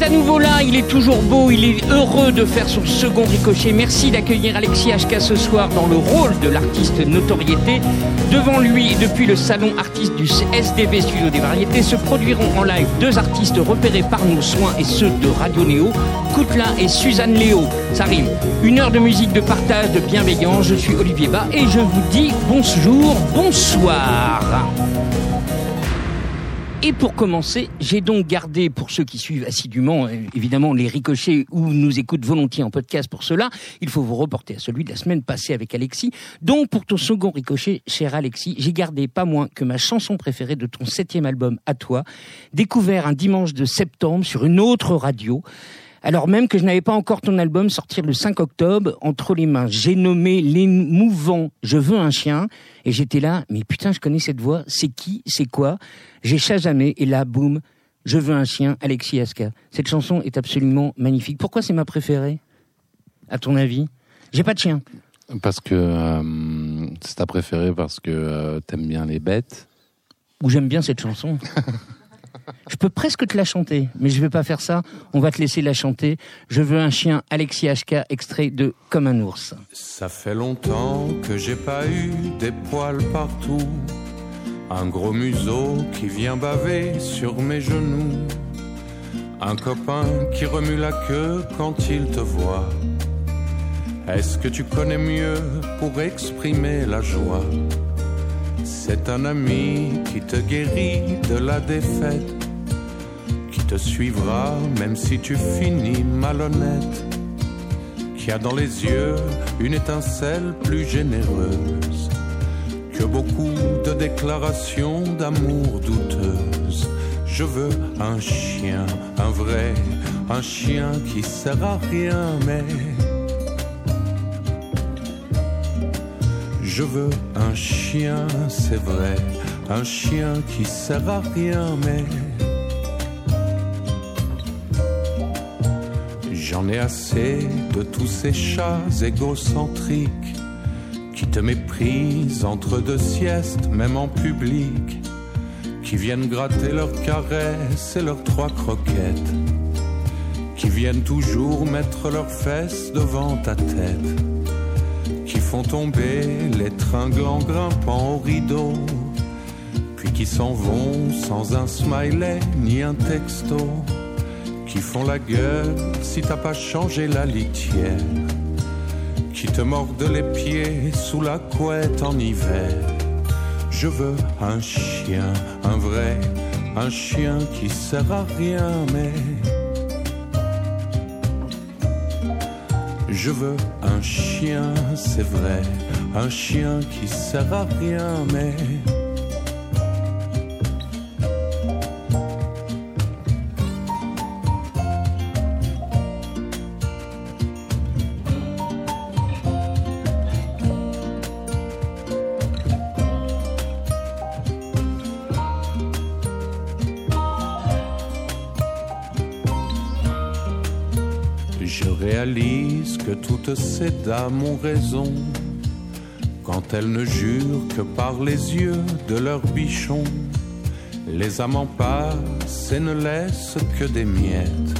est à nouveau là, il est toujours beau, il est heureux de faire son second ricochet. Merci d'accueillir Alexis HK ce soir dans le rôle de l'artiste notoriété. Devant lui, depuis le salon artiste du SDV Studio des Variétés, se produiront en live deux artistes repérés par nos soins et ceux de Radio Néo, Koutla et Suzanne Léo. Ça rime. Une heure de musique, de partage, de bienveillance. Je suis Olivier Bas et je vous dis bonjour, bonsoir. Et pour commencer, j'ai donc gardé, pour ceux qui suivent assidûment, euh, évidemment, les ricochets ou nous écoutent volontiers en podcast pour cela, il faut vous reporter à celui de la semaine passée avec Alexis. Donc, pour ton second ricochet, cher Alexis, j'ai gardé pas moins que ma chanson préférée de ton septième album, À toi, découvert un dimanche de septembre sur une autre radio alors même que je n'avais pas encore ton album sortir le 5 octobre entre les mains. J'ai nommé l'émouvant Je veux un chien et j'étais là, mais putain, je connais cette voix, c'est qui, c'est quoi? J'ai jamais et là, boum, Je veux un chien, Alexis Aska. Cette chanson est absolument magnifique. Pourquoi c'est ma préférée? À ton avis? J'ai pas de chien. Parce que euh, c'est ta préférée parce que euh, t'aimes bien les bêtes. Ou j'aime bien cette chanson. Je peux presque te la chanter, mais je vais pas faire ça. On va te laisser la chanter. Je veux un chien, Alexis HK, extrait de Comme un ours. Ça fait longtemps que j'ai pas eu des poils partout. Un gros museau qui vient baver sur mes genoux. Un copain qui remue la queue quand il te voit. Est-ce que tu connais mieux pour exprimer la joie? C'est un ami qui te guérit de la défaite te suivra même si tu finis malhonnête, qui a dans les yeux une étincelle plus généreuse que beaucoup de déclarations d'amour douteuses. Je veux un chien, un vrai, un chien qui sert à rien, mais je veux un chien, c'est vrai, un chien qui sert à rien, mais J'en ai assez de tous ces chats égocentriques qui te méprisent entre deux siestes, même en public, qui viennent gratter leurs caresses et leurs trois croquettes, qui viennent toujours mettre leurs fesses devant ta tête, font tomber les tringles en grimpant au rideau, puis qui s'en vont sans un smiley ni un texto. Qui font la gueule si t'as pas changé la litière, qui te mordent les pieds sous la couette en hiver. Je veux un chien, un vrai, un chien qui sert à rien, mais je veux un chien, c'est vrai, un chien qui sert à rien, mais ces dames ont raison quand elles ne jurent que par les yeux de leurs bichons. Les amants passent et ne laissent que des miettes.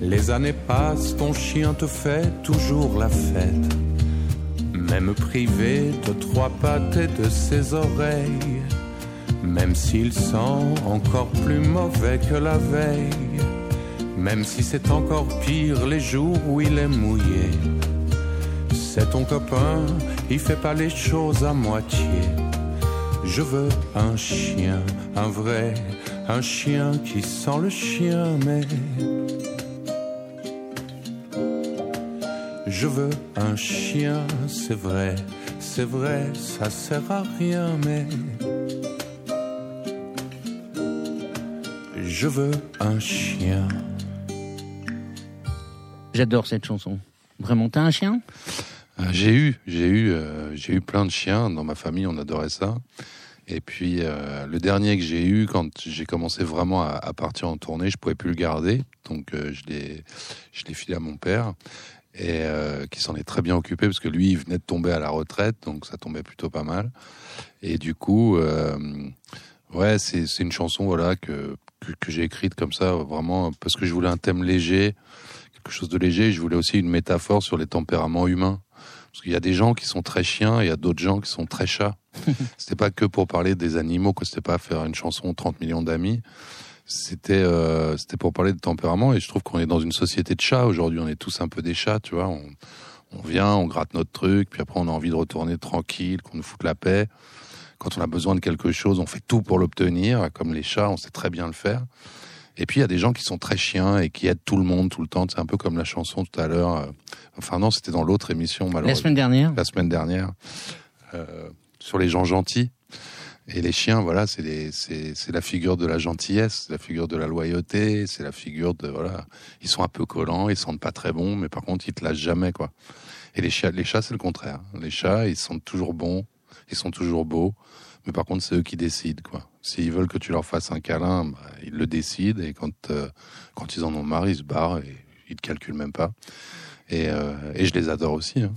Les années passent, ton chien te fait toujours la fête. Même privé de trois pattes et de ses oreilles, même s'il sent encore plus mauvais que la veille même si c'est encore pire les jours où il est mouillé. C'est ton copain, il fait pas les choses à moitié. Je veux un chien, un vrai, un chien qui sent le chien, mais. Je veux un chien, c'est vrai, c'est vrai, ça sert à rien, mais. Je veux un chien. J'adore cette chanson. Vraiment, t'as un chien? Euh, J'ai eu, j'ai eu, euh, j'ai eu plein de chiens dans ma famille. On adorait ça. Et puis euh, le dernier que j'ai eu quand j'ai commencé vraiment à, partir en tournée, je pouvais plus le garder, donc je l'ai, je l'ai filé à mon père et qui s'en est très bien occupé parce que lui il venait de tomber à la retraite, donc ça tombait plutôt pas mal. Et du coup, Ouais, c'est une chanson voilà que, que j'ai écrite comme ça vraiment parce que je voulais un thème léger, quelque chose de léger. Je voulais aussi une métaphore sur les tempéraments humains parce qu'il y a des gens qui sont très chiens et il y a d'autres gens qui sont très chats. c'était pas que pour parler des animaux, que c'était pas faire une chanson 30 millions d'amis. C'était euh, c'était pour parler de tempérament et je trouve qu'on est dans une société de chats aujourd'hui. On est tous un peu des chats, tu vois. On, on vient, on gratte notre truc, puis après on a envie de retourner tranquille, qu'on nous foute la paix. Quand on a besoin de quelque chose, on fait tout pour l'obtenir. Comme les chats, on sait très bien le faire. Et puis il y a des gens qui sont très chiens et qui aident tout le monde tout le temps. C'est un peu comme la chanson tout à l'heure. euh, Enfin non, c'était dans l'autre émission malheureusement. La semaine dernière. La semaine dernière euh, sur les gens gentils. Et les chiens, voilà, c'est les- c'est c'est la figure de la gentillesse, c'est la figure de la loyauté, c'est la figure de voilà. Ils sont un peu collants, ils sentent pas très bons, mais par contre ils te lâchent jamais quoi. Et les chats, les chats c'est le contraire. Les chats, ils sentent toujours bons, ils sont toujours beaux, mais par contre c'est eux qui décident quoi. S'ils veulent que tu leur fasses un câlin, bah, ils le décident et quand euh, quand ils en ont marre, ils se barrent et ils te calculent même pas. Et, euh, je les adore aussi. hein.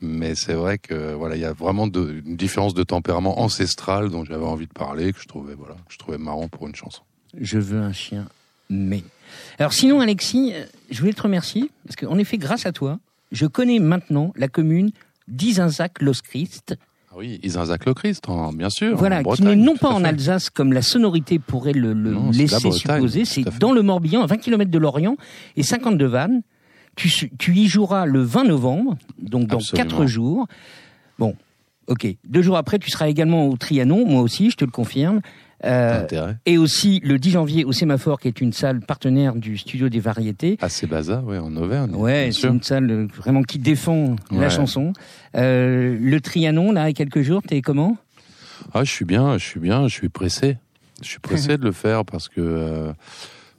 Mais c'est vrai que voilà, il y a vraiment une différence de tempérament ancestral dont j'avais envie de parler, que je trouvais voilà, que je trouvais marrant pour une chanson. Je veux un chien, mais. Alors sinon, Alexis, euh, je voulais te remercier parce qu'en effet, grâce à toi, je connais maintenant la commune d'Izinzac-Los-Christ, Ah oui, Isinzac le Christ, en- bien sûr. voilà, en qui n'est non pas en. Alsace comme la sonorité pourrait le, le Non, c'est la laisser supposer, c'est dans le Morbihan, à 20 km de Lorient et 50 de Vannes. Tu, tu y joueras le 20 novembre, donc dans Absolument. 4 jours. Bon, ok. Deux jours après, tu seras également au Trianon, moi aussi, je te le confirme. Euh, et aussi le 10 janvier au Sémaphore, qui est une salle partenaire du Studio des Variétés. À Sébaza, ouais, en Auvergne. Ouais, c'est une salle euh, vraiment qui défend la chanson. Euh, le Trianon, là, il y a quelques jours, t'es comment? Ah, je suis bien, je suis bien, je suis pressé. Je suis pressé de le faire parce que euh,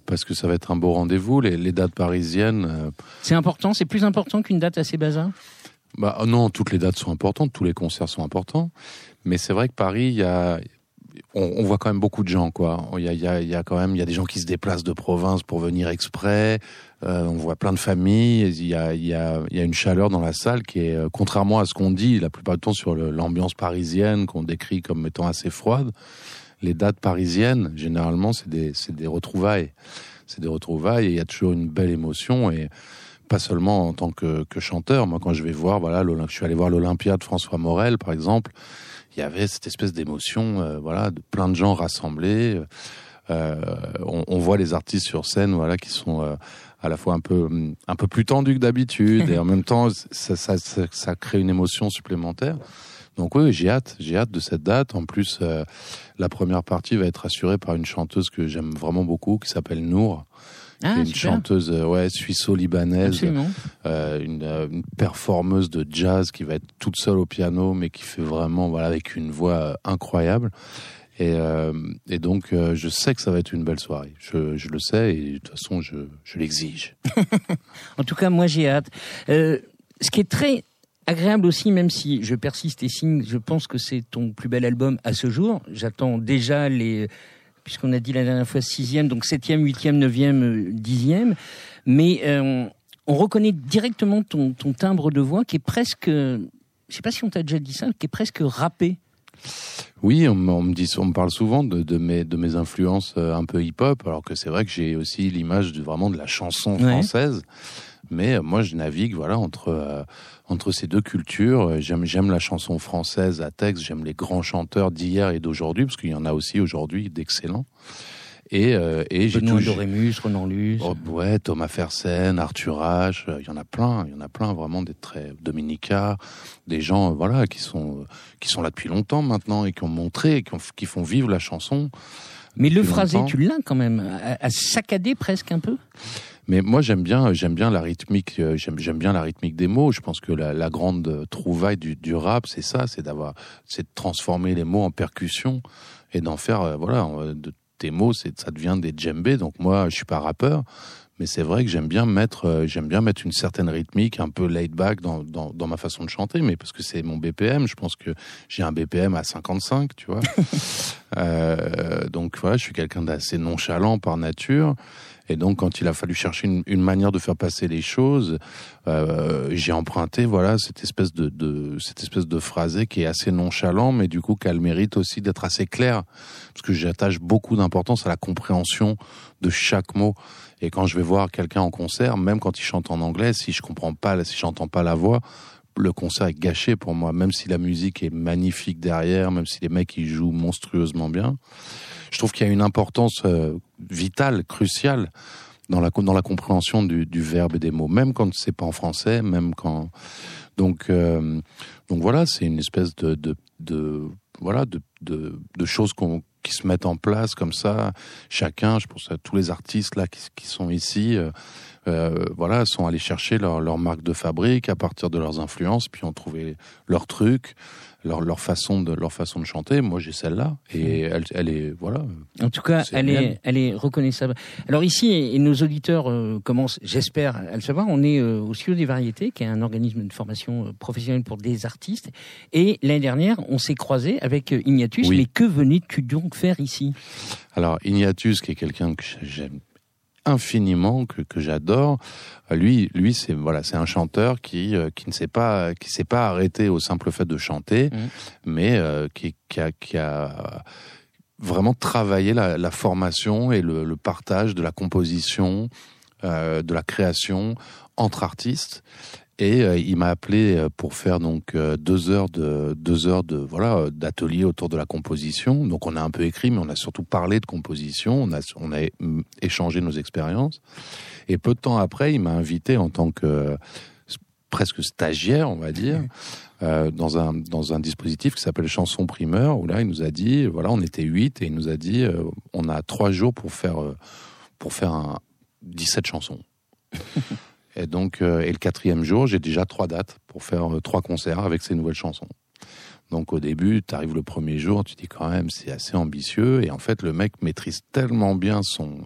parce que ça va être un beau rendez-vous. Les, les dates parisiennes, C'est important, c'est plus important qu'une date à Sébaza? Bah non, toutes les dates sont importantes, tous les concerts sont importants. Mais c'est vrai que Paris, il y a on, voit quand même beaucoup de gens, quoi. Il y a, quand même, il y a des gens qui se déplacent de province pour venir exprès. Euh, on voit plein de familles. Il y a, une chaleur dans la salle qui est, euh, contrairement à ce qu'on dit la plupart du temps sur l'ambiance parisienne qu'on décrit comme étant assez froide. Les dates parisiennes, généralement, c'est des, retrouvailles. C'est des retrouvailles et il y a toujours une belle émotion et pas seulement en tant que, que chanteur. Moi, quand je vais voir, voilà, je suis allé voir l'Olympia de François Morel, par exemple. Il y avait cette espèce d'émotion, euh, voilà, de plein de gens rassemblés. Euh, on, voit les artistes sur scène, voilà, qui sont euh, à la fois un peu un peu plus tendus que d'habitude et en même temps, ça, ça, ça, crée une émotion supplémentaire. Donc oui, j'ai hâte, j'ai hâte de cette date. En plus, la première partie va être assurée par une chanteuse que j'aime vraiment beaucoup, qui s'appelle Nour, qui Ah, est une chanteuse euh, ouais suisse-libanaise, euh, une, euh, une performeuse de jazz qui va être toute seule au piano, mais qui fait vraiment voilà avec une voix euh, incroyable. Et, euh, et donc, euh, je sais que ça va être une belle soirée. Je, je le sais et de toute façon, je, je l'exige. En tout cas, moi, j'ai hâte. Euh, ce qui est très agréable aussi, même si je persiste et signe, je pense que c'est ton plus bel album à ce jour. J'attends déjà les, puisqu'on a dit la dernière fois sixième, donc septième, huitième, neuvième, euh, dixième. Mais euh, on reconnaît directement ton, ton timbre de voix qui est presque, je sais pas si on t'a déjà dit ça, qui est presque râpé. Oui, on, me- on me dit, on me parle souvent de, de mes de mes influences euh, un peu hip-hop, alors que c'est vrai que j'ai aussi l'image de vraiment de la chanson Ouais. française. Mais moi, je navigue voilà entre euh, entre ces deux cultures. Euh, J'aime j'aime la chanson française à texte. J'aime les grands chanteurs d'hier et d'aujourd'hui, parce qu'il y en a aussi aujourd'hui d'excellents. Et euh, et j'ai toujours Dorémus, Renan Luce. Oh, ouais, Thomas Fersen, Arthur H, euh, il y en a plein, il y en a plein vraiment des très Dominica, des gens euh, voilà qui sont qui sont là depuis longtemps maintenant et qui ont montré, qui, ont- qui font vivre la chanson. Mais le phrasé, longtemps. tu l'as quand même, à, à saccader presque un peu? Mais moi j'aime bien j'aime bien la rythmique, euh, j'aime bien la rythmique des mots. Je pense que la, la grande trouvaille du, du rap, c'est ça, c'est d'avoir c'est de transformer les mots en percussion et d'en faire euh, voilà euh, de tes mots, c'est ça devient des djembés. Donc moi je suis pas rappeur. Mais c'est vrai que j'aime bien mettre, euh, j'aime bien mettre une certaine rythmique, un peu laid back dans, dans, dans ma façon de chanter, mais parce que c'est mon BPM. Je pense que j'ai un BPM à 55, tu vois. Euh, donc voilà, je suis quelqu'un d'assez nonchalant par nature. Et donc, quand il a fallu chercher une, une manière de faire passer les choses, euh, j'ai emprunté voilà cette espèce de, de, cette espèce de phrasé qui est assez nonchalant, mais du coup qu'elle mérite aussi d'être assez claire, parce que j'attache beaucoup d'importance à la compréhension de chaque mot. Et quand je vais voir quelqu'un en concert, même quand il chante en anglais, si je comprends pas, si j'entends pas la voix, le concert est gâché pour moi, même si la musique est magnifique derrière, même si les mecs ils jouent monstrueusement bien je trouve qu'il y a une importance euh, vitale, cruciale dans la dans la compréhension du, du verbe et des mots, même quand c'est pas en français, même quand donc euh, donc voilà, c'est une espèce de de, voilà de de, choses qui se mettent en place comme ça. Chacun, je pense à tous les artistes là qui, qui sont ici, euh, voilà, sont allés chercher leur, leur marque de fabrique à partir de leurs influences, puis ont trouvé leur truc leur, leur façon de leur façon de chanter. Moi, j'ai celle-là et elle, elle est voilà. En tout cas, elle est, elle est reconnaissable. Alors ici, et nos auditeurs euh, commencent, j'espère, à le savoir. On est euh, au Studio des Variétés, qui est un organisme de formation euh, professionnelle pour des artistes. Et l'année dernière, on s'est croisé avec Ignatus. Mais que venais-tu donc faire ici? Alors Ignatus, qui est quelqu'un que j'aime infiniment que, que j'adore. Lui, lui, c'est voilà, c'est un chanteur qui euh, qui ne s'est pas qui s'est pas arrêté au simple fait de chanter, mmh. mais euh, qui, qui, a, qui a vraiment travaillé la, la formation et le, le, partage de la composition, euh, de la création entre artistes. Et euh, il m'a appelé euh, pour faire donc euh, deux heures de deux heures de voilà d'atelier autour de la composition. Donc on a un peu écrit, mais on a surtout parlé de composition. On a on a mm, échangé nos expériences. Et peu de temps après, il m'a invité en tant que presque stagiaire, on va dire, dans un dans un dispositif qui s'appelle Chanson Primeur, où là il nous a dit voilà on était huit et il nous a dit on a trois jours pour faire pour faire un 17 chansons. Et donc, euh, et le quatrième jour, j'ai déjà trois dates pour faire euh, trois concerts avec ces nouvelles chansons. Donc au début, tu arrives le premier jour, tu dis quand même c'est assez ambitieux et en fait le mec maîtrise tellement bien son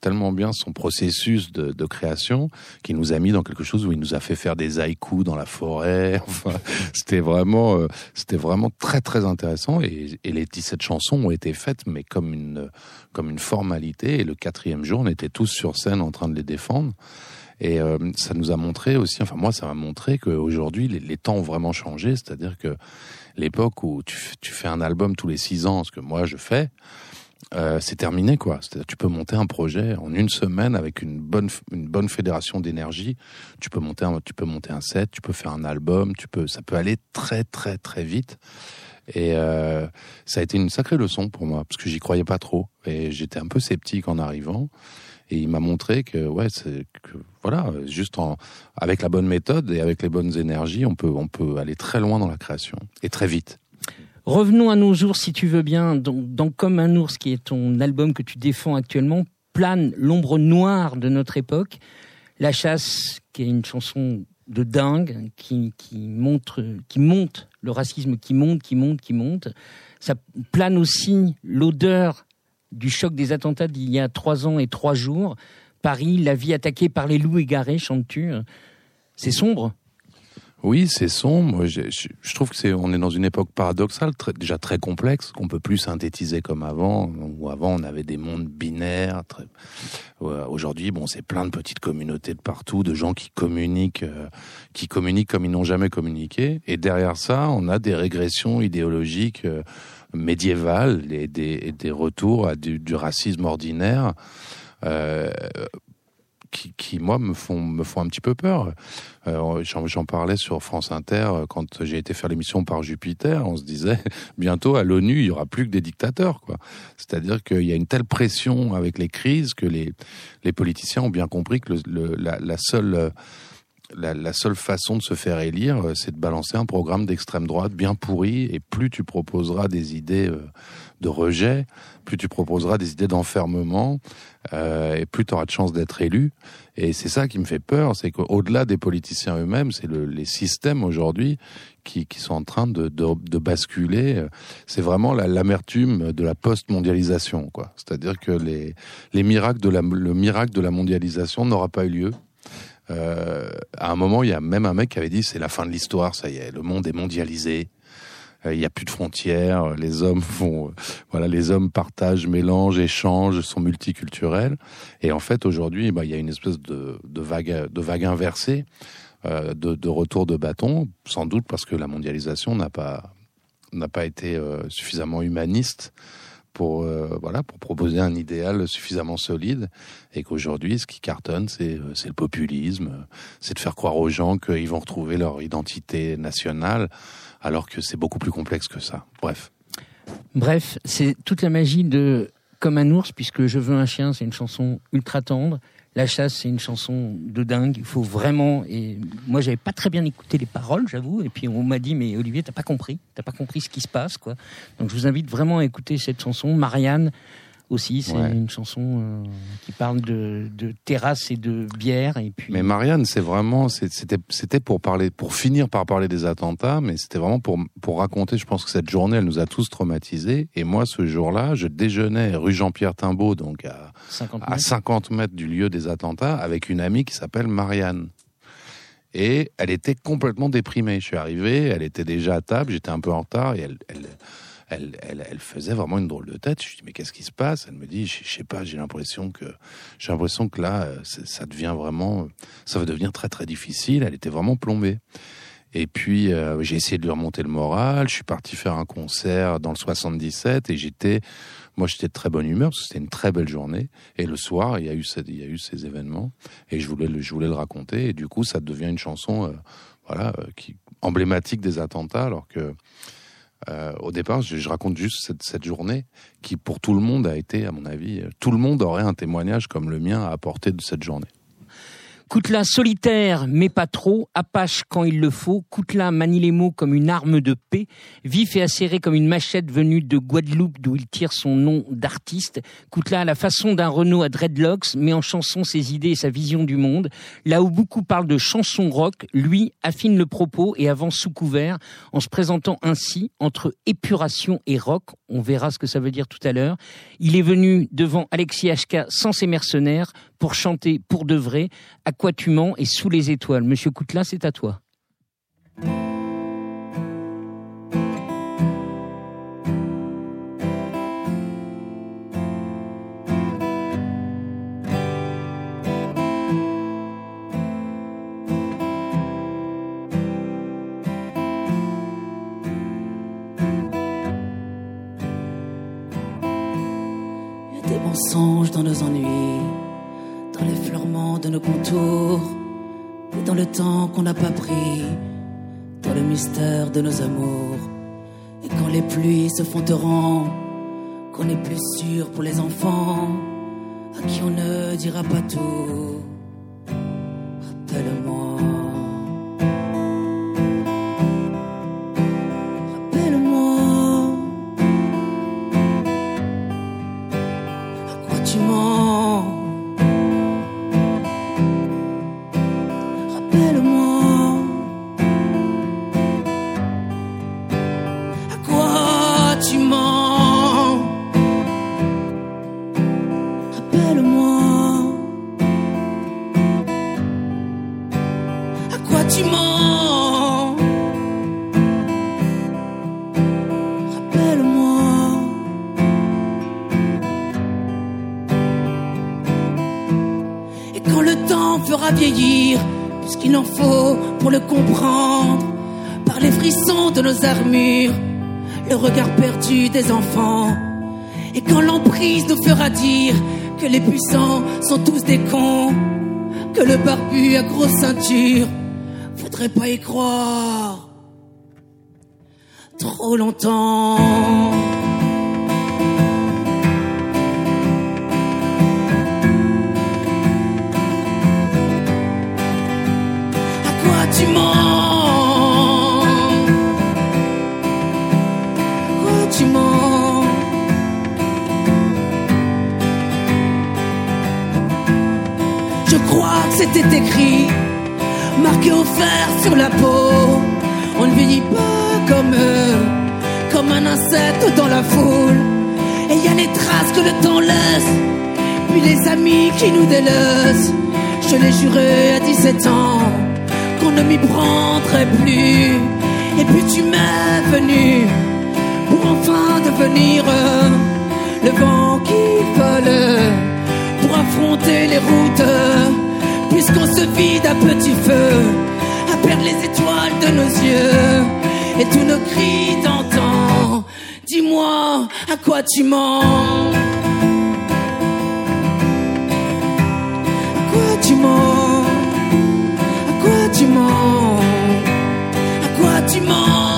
tellement bien son processus de, création qu'il nous a mis dans quelque chose où il nous a fait faire des haïkus dans la forêt. C'était vraiment euh, c'était vraiment très très intéressant et, et les 17 chansons ont été faites mais comme une comme une formalité et le quatrième jour on était tous sur scène en train de les défendre. Et euh, ça nous a montré aussi, enfin moi ça m'a montré qu'aujourd'hui les, temps ont vraiment changé, c'est-à-dire que l'époque où tu, tu, fais un album tous les six ans, ce que moi je fais, euh, c'est terminé quoi. C'est-à-dire tu peux monter un projet en une semaine avec une bonne une bonne fédération d'énergie. Tu peux monter un tu peux monter un set, tu peux faire un album, tu peux ça peut aller très très très vite. Et euh, ça a été une sacrée leçon pour moi parce que j'y croyais pas trop et j'étais un peu sceptique en arrivant. Et il m'a montré que, ouais, c'est voilà, juste en, avec la bonne méthode et avec les bonnes énergies, on peut, on peut aller très loin dans la création et très vite. Revenons à nos ours, si tu veux bien. Dans, dans Comme un ours, qui est ton album que tu défends actuellement, plane l'ombre noire de notre époque. La chasse, qui est une chanson de dingue, qui montre, qui monte le racisme, qui monte, qui monte, qui monte. Ça plane aussi l'odeur du choc des attentats d'il y a trois ans et trois jours. Paris, la vie attaquée par les loups égarés, chantes-tu C'est sombre? Oui, c'est sombre. Je, trouve que c'est, on est dans une époque paradoxale, très, déjà très complexe, qu'on peut plus synthétiser comme avant. Où avant, on avait des mondes binaires. Très... Aujourd'hui, bon, c'est plein de petites communautés de partout, de gens qui communiquent, euh, qui communiquent comme ils n'ont jamais communiqué. Et derrière ça, on a des régressions idéologiques euh, médiévales et des, des retours à du, racisme ordinaire. Euh, qui, qui, moi me font me font un petit peu peur. Euh, J'en parlais sur France Inter euh, quand j'ai été faire l'émission par Jupiter. On se disait bientôt à l'ONU il y aura plus que des dictateurs. C'est-à-dire qu'il y a une telle pression avec les crises que les les politiciens ont bien compris que la seule la, la, seule façon de se faire élire, euh, c'est de balancer un programme d'extrême droite bien pourri. Et plus tu proposeras des idées euh, de rejet, plus tu proposeras des idées d'enfermement, euh, et plus tu auras de chances d'être élu. Et c'est ça qui me fait peur, c'est qu'au-delà des politiciens eux-mêmes, c'est le, les systèmes aujourd'hui qui, qui, sont en train de, de, de basculer. C'est vraiment l'amertume de la post-mondialisation, quoi. C'est-à-dire que les, les miracles de la, le miracle de la mondialisation n'aura pas eu lieu. Euh, à un moment, il y a même un mec qui avait dit c'est la fin de l'histoire, ça y est, le monde est mondialisé. il n'y a plus de frontières, les hommes font, voilà, les hommes partagent, mélangent, échangent, sont multiculturels. Et en fait, aujourd'hui, bah, il y a une espèce de, vague, inversée, de, de retour de bâton, sans doute parce que la mondialisation n'a pas n'a pas été suffisamment humaniste pour euh, voilà pour proposer un idéal suffisamment solide et qu'aujourd'hui ce qui cartonne c'est euh, le populisme c'est de faire croire aux gens qu'ils vont retrouver leur identité nationale alors que c'est beaucoup plus complexe que ça. Bref. Bref c'est toute la magie de comme un ours puisque je veux un chien c'est une chanson ultra tendre la chasse, c'est une chanson de dingue. Il faut vraiment. Et moi, j'avais pas très bien écouté les paroles, j'avoue. Et puis on m'a dit, mais Olivier, t'as pas compris, t'as pas compris ce qui se passe, quoi. Donc je vous invite vraiment à écouter cette chanson. Marianne, aussi. C'est une chanson euh, qui parle de, de terrasse et de bière. Et puis... Mais Marianne, c'est vraiment, c'était, c'était pour parler, pour finir par parler des attentats, mais c'était vraiment pour, pour raconter. Je pense que cette journée, elle nous a tous traumatisés. Et moi, ce jour-là, je déjeunais rue Jean-Pierre Timbaud, donc à 50, à 50 mètres du lieu des attentats, avec une amie qui s'appelle Marianne. Et elle était complètement déprimée. Je suis arrivé, elle était déjà à table, j'étais un peu en retard, et elle, elle elle, faisait vraiment une drôle de tête. Je lui dis mais qu'est-ce qui se passe? Elle me dit je, sais pas, j'ai l'impression que j'ai l'impression que là euh, ça devient vraiment, ça va devenir très très difficile. Elle était vraiment plombée. Et puis euh, j'ai essayé de lui remonter le moral. Je suis parti faire un concert dans le 77 et j'étais, moi j'étais de très bonne humeur parce que c'était une très belle journée. Et le soir il y a eu il y a eu ces événements et je voulais le, je voulais le raconter et du coup ça devient une chanson, euh, voilà, qui emblématique des attentats alors que euh, au départ, je, raconte juste cette, journée qui, pour tout le monde, a été, à mon avis, euh, tout le monde aurait un témoignage comme le mien à apporter de cette journée. Coutela solitaire, mais pas trop, apache quand il le faut, Coutela manie les mots comme une arme de paix, vif et acéré comme une machette venue de Guadeloupe d'où il tire son nom d'artiste. Coutela à la façon d'un Renault à dreadlocks, met en chanson ses idées et sa vision du monde. Là où beaucoup parlent de chansons rock, lui affine le propos et avance sous couvert en se présentant ainsi entre épuration et rock. On verra ce que ça veut dire tout à l'heure. Il est venu devant Alexis HK sans ses mercenaires pour chanter pour de vrai à quoi tu mens et sous les étoiles. Monsieur Coutelin, c'est à toi. Mensonges dans nos ennuis nos contours, et dans le temps qu'on n'a pas pris, dans le mystère de nos amours. Et quand les pluies se font torrent, qu'on est plus sûr pour les enfants, à qui on ne dira pas tout. Rappelle-moi. Le regard perdu des enfants. Et quand l'emprise nous fera dire que les puissants sont tous des cons, que le barbu à grosse ceinture, faudrait pas y croire trop longtemps. À quoi tu mens? Crois que c'était écrit, marqué au fer sur la peau. On ne vieillit pas comme eux, comme un insecte dans la foule. Et il y a les traces que le temps laisse, puis les amis qui nous délaissent. Je l'ai juré à 17 ans qu'on ne m'y prendrait plus. Et puis tu m'es venu pour enfin devenir le vent qui vole pour affronter les routes. Puisqu'on se vide à petit feu, à perdre les étoiles de nos yeux et tous nos cris d'antan. Dis-moi à quoi tu mens? À quoi tu mens? À quoi tu mens? À quoi tu mens?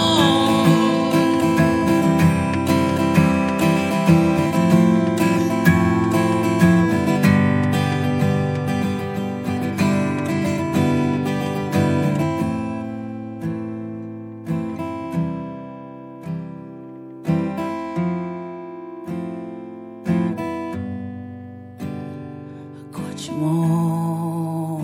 Faudra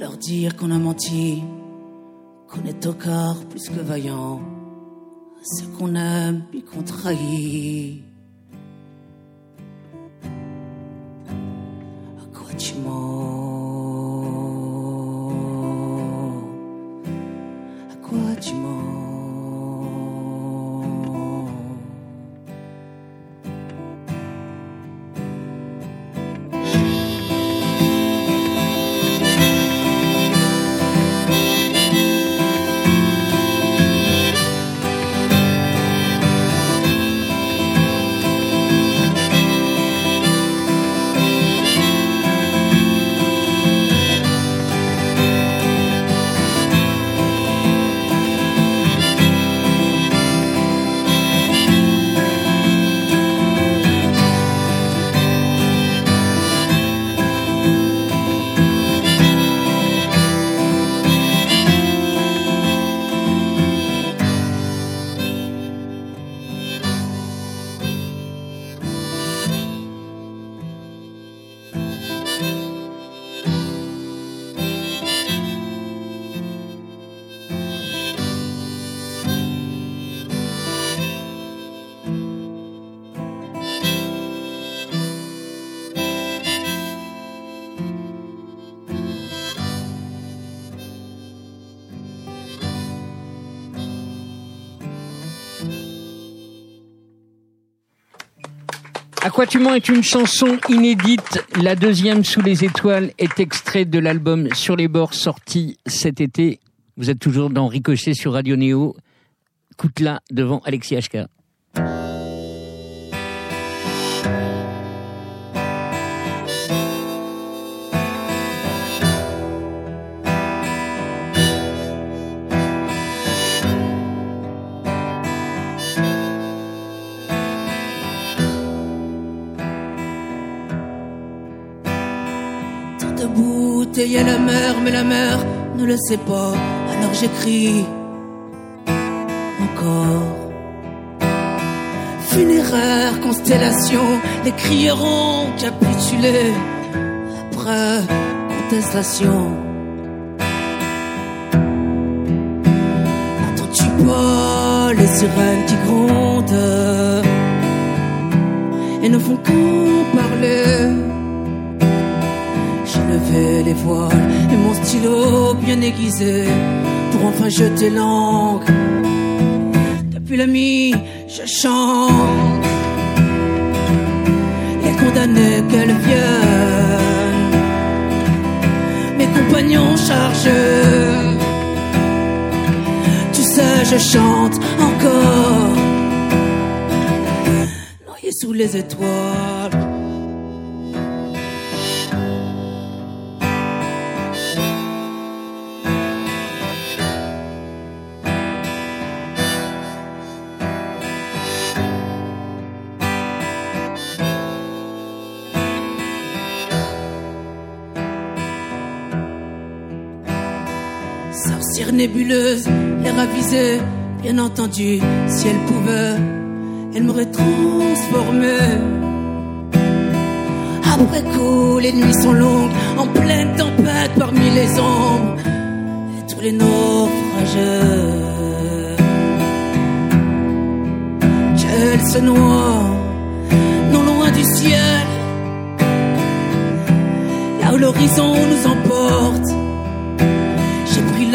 leur dire qu'on a menti, qu'on est tocard plus que vaillant, ce qu'on aime puis qu'on trahit. À quoi tu mens est une chanson inédite. La deuxième, Sous les étoiles, est extraite de l'album Sur les bords, sorti cet été. Vous êtes toujours dans Ricochet sur Radio Néo. Écoute-la devant Alexis HK. À la mer, mais la mer ne le sait pas. Alors j'écris encore. Funéraire constellation, les crieront capitulés après contestation. N'entends-tu pas les sirènes qui grondent et ne font qu'en Levé les voiles et mon stylo bien aiguisé pour enfin jeter l'encre. Depuis la nuit, je chante. Les condamnés qu'elles viennent, mes compagnons chargés. Tu sais, je chante encore, noyé sous les étoiles. Sorcière nébuleuse, l'air avisé, bien entendu, si elle pouvait, elle m'aurait transformé. Après coup, les nuits sont longues, en pleine tempête parmi les ombres, et tous les naufragés. elle se noie, non loin du ciel, là où l'horizon nous emporte.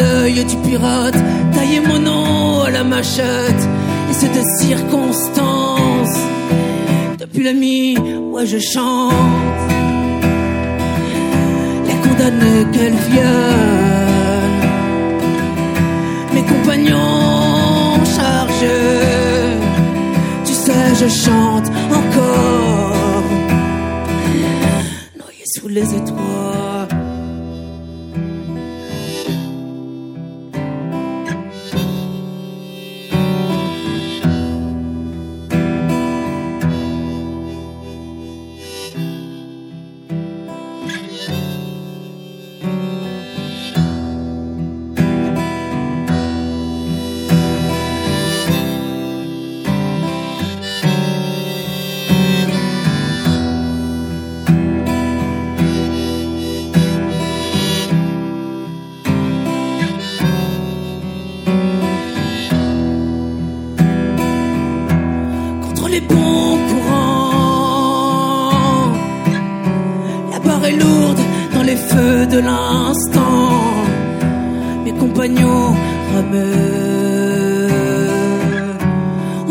L'œil du pirate, taillé mon nom à la machette, et c'est de circonstance. Depuis la nuit, moi je chante, les condamnés qu'elles viennent, mes compagnons chargés, tu sais, je chante encore, noyé sous les étoiles.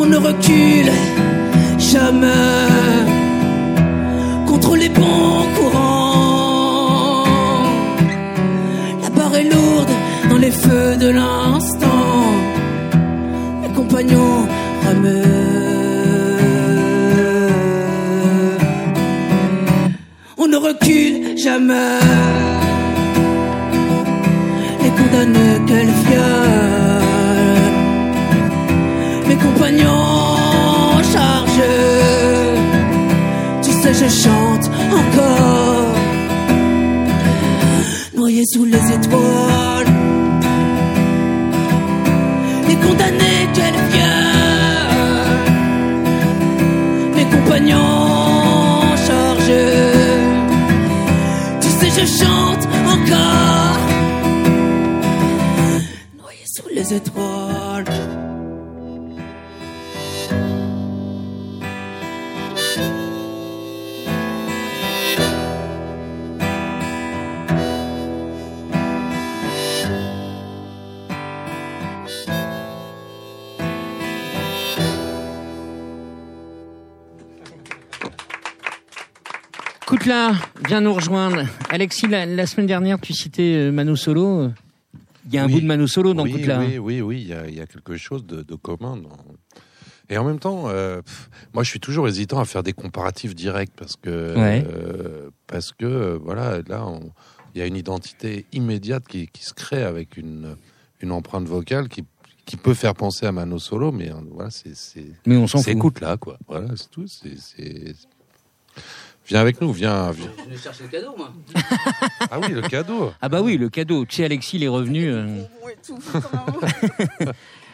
Ne recule jamais contre les bons courants. La barre est lourde dans les feux de l'instant. Mes compagnons rameux. On ne recule jamais. Les condamnés qu'elles viennent. Compagnons chargés. Tu sais, je chante encore. Noyé sous les étoiles. Les condamnés qu'elles viennent. Mes compagnons là, viens nous rejoindre. Alexis, la, la semaine dernière, tu citais euh, Mano Solo. Il y a un Oui. bout de Mano Solo dans oui, Écoute là. Oui, oui, oui, il y a, il y a quelque chose de, de commun. dans- Et en même temps, euh, pff, moi, je suis toujours hésitant à faire des comparatifs directs parce que, Ouais. euh, parce que, euh, voilà, là, il y a une identité immédiate qui, qui se crée avec une, une empreinte vocale qui, qui peut faire penser à Mano Solo, mais voilà, c'est, c'est, Mais on s'en c'est fout. écoute là, quoi. Voilà, c'est tout. C'est, c'est- Viens avec nous, viens. viens. Je vais chercher le cadeau, moi. Ah oui, le cadeau. Ah bah oui, le cadeau. Tu sais, Alexis, il est revenu. euh.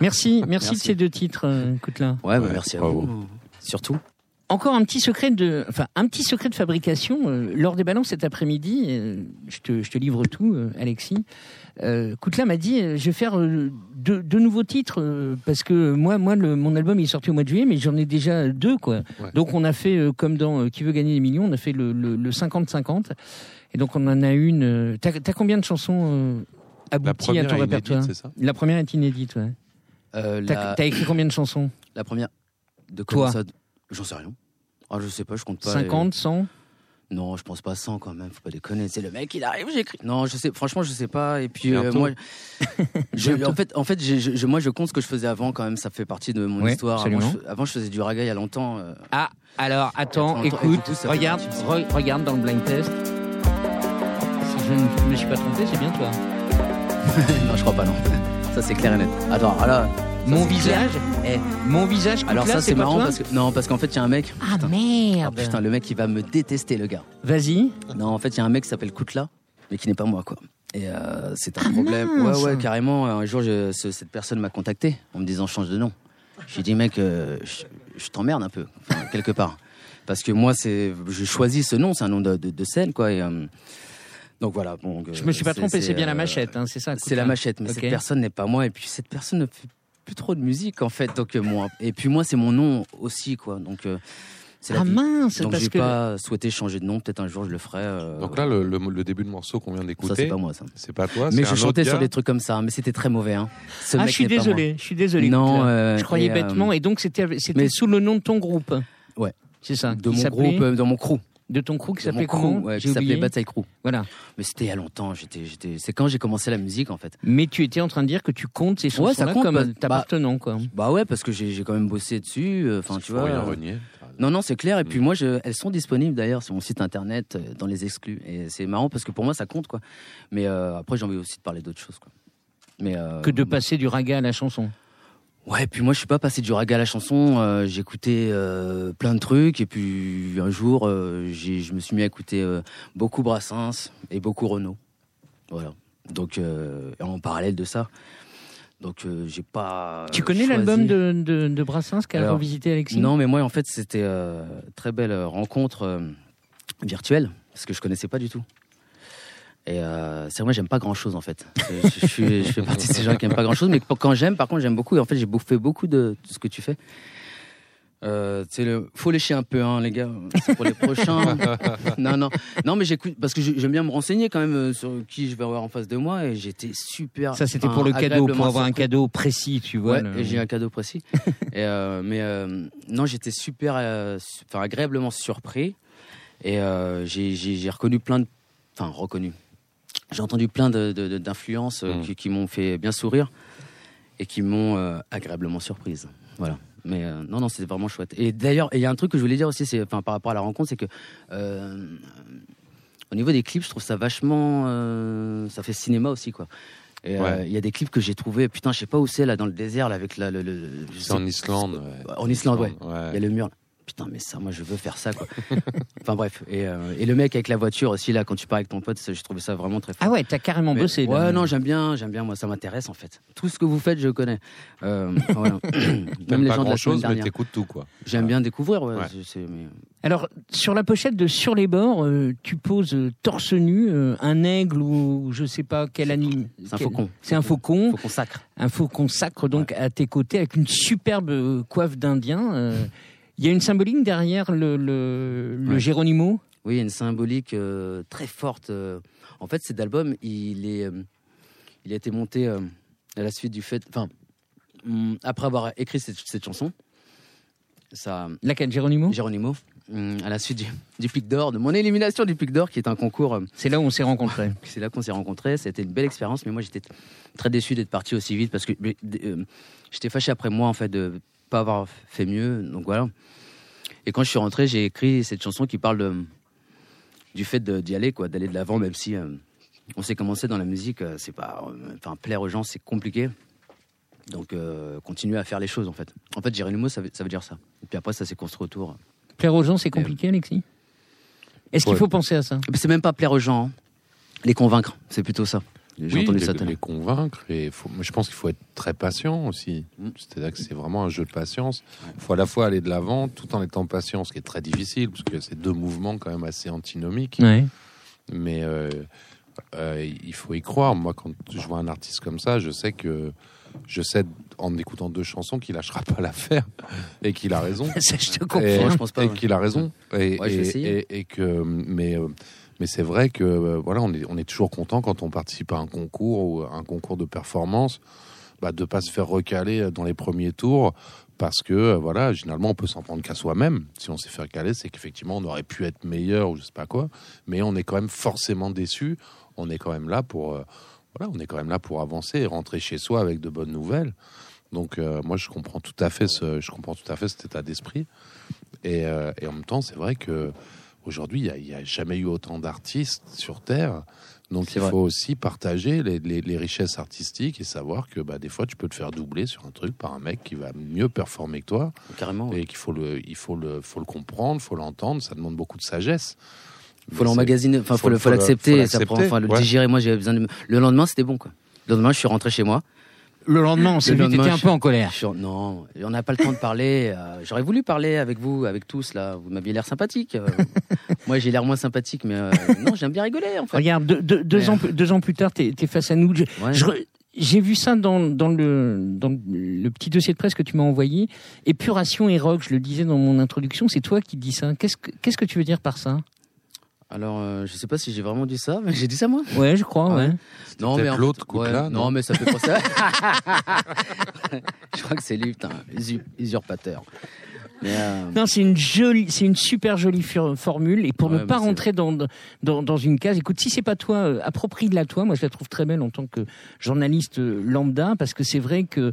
Merci, merci, de Merci. ces deux titres. euh. Ouais, bah, Ouais, merci à vous. Surtout. Encore un petit secret de, enfin un petit secret de fabrication euh, lors des balances cet après-midi. euh, je te, je te livre tout, euh, Alexis. Euh, Koutla m'a dit, euh, je vais faire euh, deux, deux nouveaux titres euh, parce que moi, moi, le, mon album il est sorti au mois de juillet, mais j'en ai déjà deux quoi. Ouais. Donc on a fait comme dans Qui veut gagner des millions, on a fait le, le, le 50-50 et donc on en a une. T'as as combien de chansons abouties à première ton est répertoire inédite, c'est ça? La première est inédite. Ouais. Euh, T'as la, écrit combien de chansons? La première. De ça? J'en sais rien. Ah, je sais pas, je compte pas. 50, 100 Non, je pense pas 100 quand même, faut pas déconner. C'est le mec, il arrive, j'écris. Non, je sais, franchement, je sais pas. Et puis, euh, moi, je, en fait, en fait je, moi, je compte ce que je faisais avant quand même, ça fait partie de mon Ouais, histoire. Avant je, avant, je faisais du raga il y a longtemps. euh, Ah, alors attends, Attends, écoute, regarde, re- regarde dans le blind test. Si je ne me suis pas trompé, c'est bien toi. non, je crois pas, non. Ça, c'est clair et net. Attends, là. Mon visage. Eh, mon visage. alors là, ça, c'est pas marrant toi parce que, non, parce qu'en fait, il y a un mec. Ah putain, merde. ah, putain, le mec, il va me détester, le gars. Vas-y. Non, en fait, il y a un mec qui s'appelle Koutla, mais qui n'est pas moi, quoi. Et euh, c'est un Ah, problème. mince. Ouais, ouais, carrément. Un jour, je- ce- cette personne m'a contacté en me disant change de nom. Je lui ai dit, mec, euh, je, je t'emmerde un peu, enfin, quelque part. Parce que moi, c'est, j'ai choisi ce nom, c'est un nom de, de- de scène, quoi. Et, euh, donc voilà. Bon, Je me suis pas trompé, c'est bien la machette, hein, c'est ça. C'est la machette, mais cette personne n'est pas moi. Et puis cette personne ne fait plus trop de musique en fait. Donc euh, moi, et puis moi c'est mon nom aussi quoi. Donc euh, Ah vie. mince, Donc j'ai que pas souhaité changer de nom. Peut-être un jour je le ferai. euh, Donc là, le, le- le début de morceau qu'on vient ça d'écouter, c'est pas moi ça. c'est pas toi, Mais je chantais sur des trucs comme ça, mais c'était très mauvais. Hein. Ce ah, mec je suis désolé, je suis désolé. Non, euh, je croyais et, euh, bêtement, et donc c'était c'était mais- sous le nom de ton groupe. Ouais. C'est ça. De mon groupe, euh, dans mon crew. De ton crew qui s'appelait crew, comment ouais, J'ai qui s'appelait oublié. Bataille Crew. Voilà. Mais c'était il y a longtemps. J'étais, j'étais. C'est quand j'ai commencé la musique en fait. Mais tu étais en train de dire que tu comptes ces Ouais, chansons-là ça compte, comme bah, t'appartenant, quoi. Bah ouais, parce que j'ai, j'ai quand même bossé dessus. euh, Enfin, tu Faut rien vois. renier. Non, non, c'est clair. Et puis Mm. moi, je, elles sont disponibles d'ailleurs sur mon site internet, euh, dans les exclus. Et c'est marrant parce que pour moi, ça compte, quoi. Mais euh, après, j'ai envie aussi de parler d'autres choses, quoi. Mais euh, Que de passer du raga à la chanson. Ouais, puis moi, je suis pas passé du raga à la chanson. euh, j'écoutais euh, plein de trucs. Et puis un jour, euh, je me suis mis à écouter euh, beaucoup Brassens et beaucoup Renaud. Voilà. Donc, en parallèle de ça. Donc, j'ai pas. Tu connais l'album de, de, de Brassens qu'a revisité Alexis? Non, mais moi, en fait, c'était très belle rencontre virtuelle parce que je connaissais pas du tout. Et euh, c'est vrai, moi, j'aime pas grand chose en fait. Je, je suis, je fais partie de ces gens qui aiment pas grand chose, mais quand j'aime, par contre, j'aime beaucoup. Et en fait, j'ai bouffé beaucoup de, de ce que tu fais. Euh, le, faut lécher un peu, hein, les gars. C'est pour les prochains. non, non, non, mais j'écoute parce que j'aime bien me renseigner quand même euh, sur qui je vais avoir en face de moi. Et j'étais super. Ça, c'était pour le cadeau, pour avoir un cadeau précis, tu vois. Ouais, le- et j'ai un cadeau précis. et euh, mais euh, non, j'étais super, su- enfin agréablement surpris. Et j'ai reconnu plein de, enfin reconnu. J'ai entendu plein d'influences euh, Mm. qui, qui m'ont fait bien sourire et qui m'ont euh, agréablement surprise. Voilà. Mais euh, non, non, c'était vraiment chouette. Et d'ailleurs, il y a un truc que je voulais dire aussi, c'est, enfin, par rapport à la rencontre, c'est que euh, au niveau des clips, je trouve ça vachement, ça fait cinéma aussi, quoi. Ouais. il y a des clips que j'ai trouvé, putain, je sais pas où c'est là dans le désert, là, avec la, le, C'est en Islande. ouais. En Islande, ouais. Il y a le mur. là. Putain, mais ça, moi, je veux faire ça, quoi. enfin bref. Et, euh, et le mec avec la voiture aussi, là, quand tu pars avec ton pote, j'ai trouvé ça vraiment très fort. Ah ouais, t'as carrément Mais- bossé. là. Ouais, non, j'aime bien, j'aime bien. Moi, ça m'intéresse en fait. Tout ce que vous faites, je connais. Euh, voilà. Même les pas gens de la chose, mais dernière. t'écoutes tout, quoi. J'aime bien découvrir. Ouais, mais- Alors, sur la pochette de Sur les bords, euh, tu poses euh, torse nu euh, un aigle ou je sais pas quel anime. C'est un quel- faucon. C'est un faucon. Faut qu'on sacre. Un faucon sacre donc à tes côtés avec une superbe coiffe d'Indien. Il y a une symbolique derrière le, le. Géronimo? Oui, il y a une symbolique euh, très forte. euh. En fait, cet album, il est, euh, il a été monté à la suite du fait, enfin, hum, après avoir écrit cette, cette chanson, ça, Laquelle? Géronimo? Géronimo, hum, à la suite du, du Pic d'Or, de mon élimination du Pic d'Or, qui est un concours. C'est là où on s'est rencontrés. C'est là qu'on s'est rencontrés. C'était une belle expérience, mais moi j'étais très déçu d'être parti aussi vite parce que euh, j'étais fâché après moi en fait de pas avoir fait mieux. Donc voilà. Et quand je suis rentré, j'ai écrit cette chanson qui parle de, du fait de- d'y aller, quoi, d'aller de l'avant, même si euh, on sait commencer dans la musique, euh, c'est pas, euh, enfin plaire aux gens, c'est compliqué. Donc euh, continuer à faire les choses en fait. En fait, Jérémy ça veut, ça veut dire ça. Et puis après, ça s'est construit autour. Plaire aux gens, c'est compliqué, Alexis? Est-ce qu'il Ouais. faut penser à ça? C'est même pas plaire aux gens, hein. les convaincre, c'est plutôt ça. J'ai Oui, entendu les, ça les convaincre. Et faut- je pense qu'il faut être très patient aussi. Mm. C'est-à-dire que c'est vraiment un jeu de patience. Il faut à la fois aller de l'avant tout en étant patient, ce qui est très difficile, parce que c'est deux mouvements quand même assez antinomiques. Ouais. Mais euh, euh, il faut y croire. Moi, quand je vois un artiste comme ça, je sais que je sais en écoutant deux chansons qu'il lâchera pas l'affaire et qu'il a raison. Ça, je te Et, comprends. je pense pas, et ouais. qu'il a raison. Et, Ouais, et- et- et que, mais, euh, mais c'est vrai que euh, voilà, on est, on est toujours content quand on participe à un concours ou à un concours de performance, bah, de pas se faire recaler dans les premiers tours. Parce que euh, voilà, généralement, on peut s'en prendre qu'à soi-même. Si on s'est fait recaler, c'est qu'effectivement, on aurait pu être meilleur ou je sais pas quoi. Mais on est quand même forcément déçu. On est quand même là pour, euh, voilà, on est quand même là pour avancer et rentrer chez soi avec de bonnes nouvelles. Donc euh, moi je comprends tout à fait ce, je comprends tout à fait cet état d'esprit. Euh, et en même temps c'est vrai que aujourd'hui il a- n'y a, jamais eu autant d'artistes sur terre. Donc il vrai. faut aussi partager les, les- les richesses artistiques et savoir que bah, des fois tu peux te faire doubler sur un truc par un mec qui va mieux performer que toi Carrément. ouais. et qu'il faut le, il faut le, faut le comprendre, faut l'entendre. Ça demande beaucoup de sagesse. faut l'emmagasiner, enfin faut faut, l'accepter, ça prend, enfin le ouais. digérer. Moi j'ai besoin de. Le lendemain c'était bon quoi. Le lendemain je suis rentré chez moi. Le lendemain, on s'est t'étais un peu en colère. Je Non, on n'a pas le temps de parler. euh, J'aurais voulu parler avec vous, avec tous là. Vous m'aviez l'air sympathique. euh. Moi j'ai l'air moins sympathique, mais euh, non j'aime bien rigoler en fait. Regarde, deux, ans, plus- deux ans plus tard, t'es es face à nous. Ouais. j'ai vu ça dans, dans, le, dans le petit dossier de presse que tu m'as envoyé. Épuration et rock, je le disais dans mon introduction, c'est toi qui dis ça. Qu'est-ce que, qu'est-ce que tu veux dire par ça? Alors, euh, je sais pas si j'ai vraiment dit ça, mais j'ai dit ça moi. Ouais, je crois, Ah ouais. ouais. Non, peut-être en l'autre ouais, Koukla, non, non mais ça fait penser je crois que c'est lui, putain, usu- usurpateur. Mais, euh, Non, c'est une jolie, c'est une super jolie formule. Et pour Ouais, ne pas mais rentrer dans, dans, dans une case, écoute, si c'est pas toi, euh, approprie-la toi. Moi, je la trouve très belle en tant que journaliste euh, lambda, parce que c'est vrai que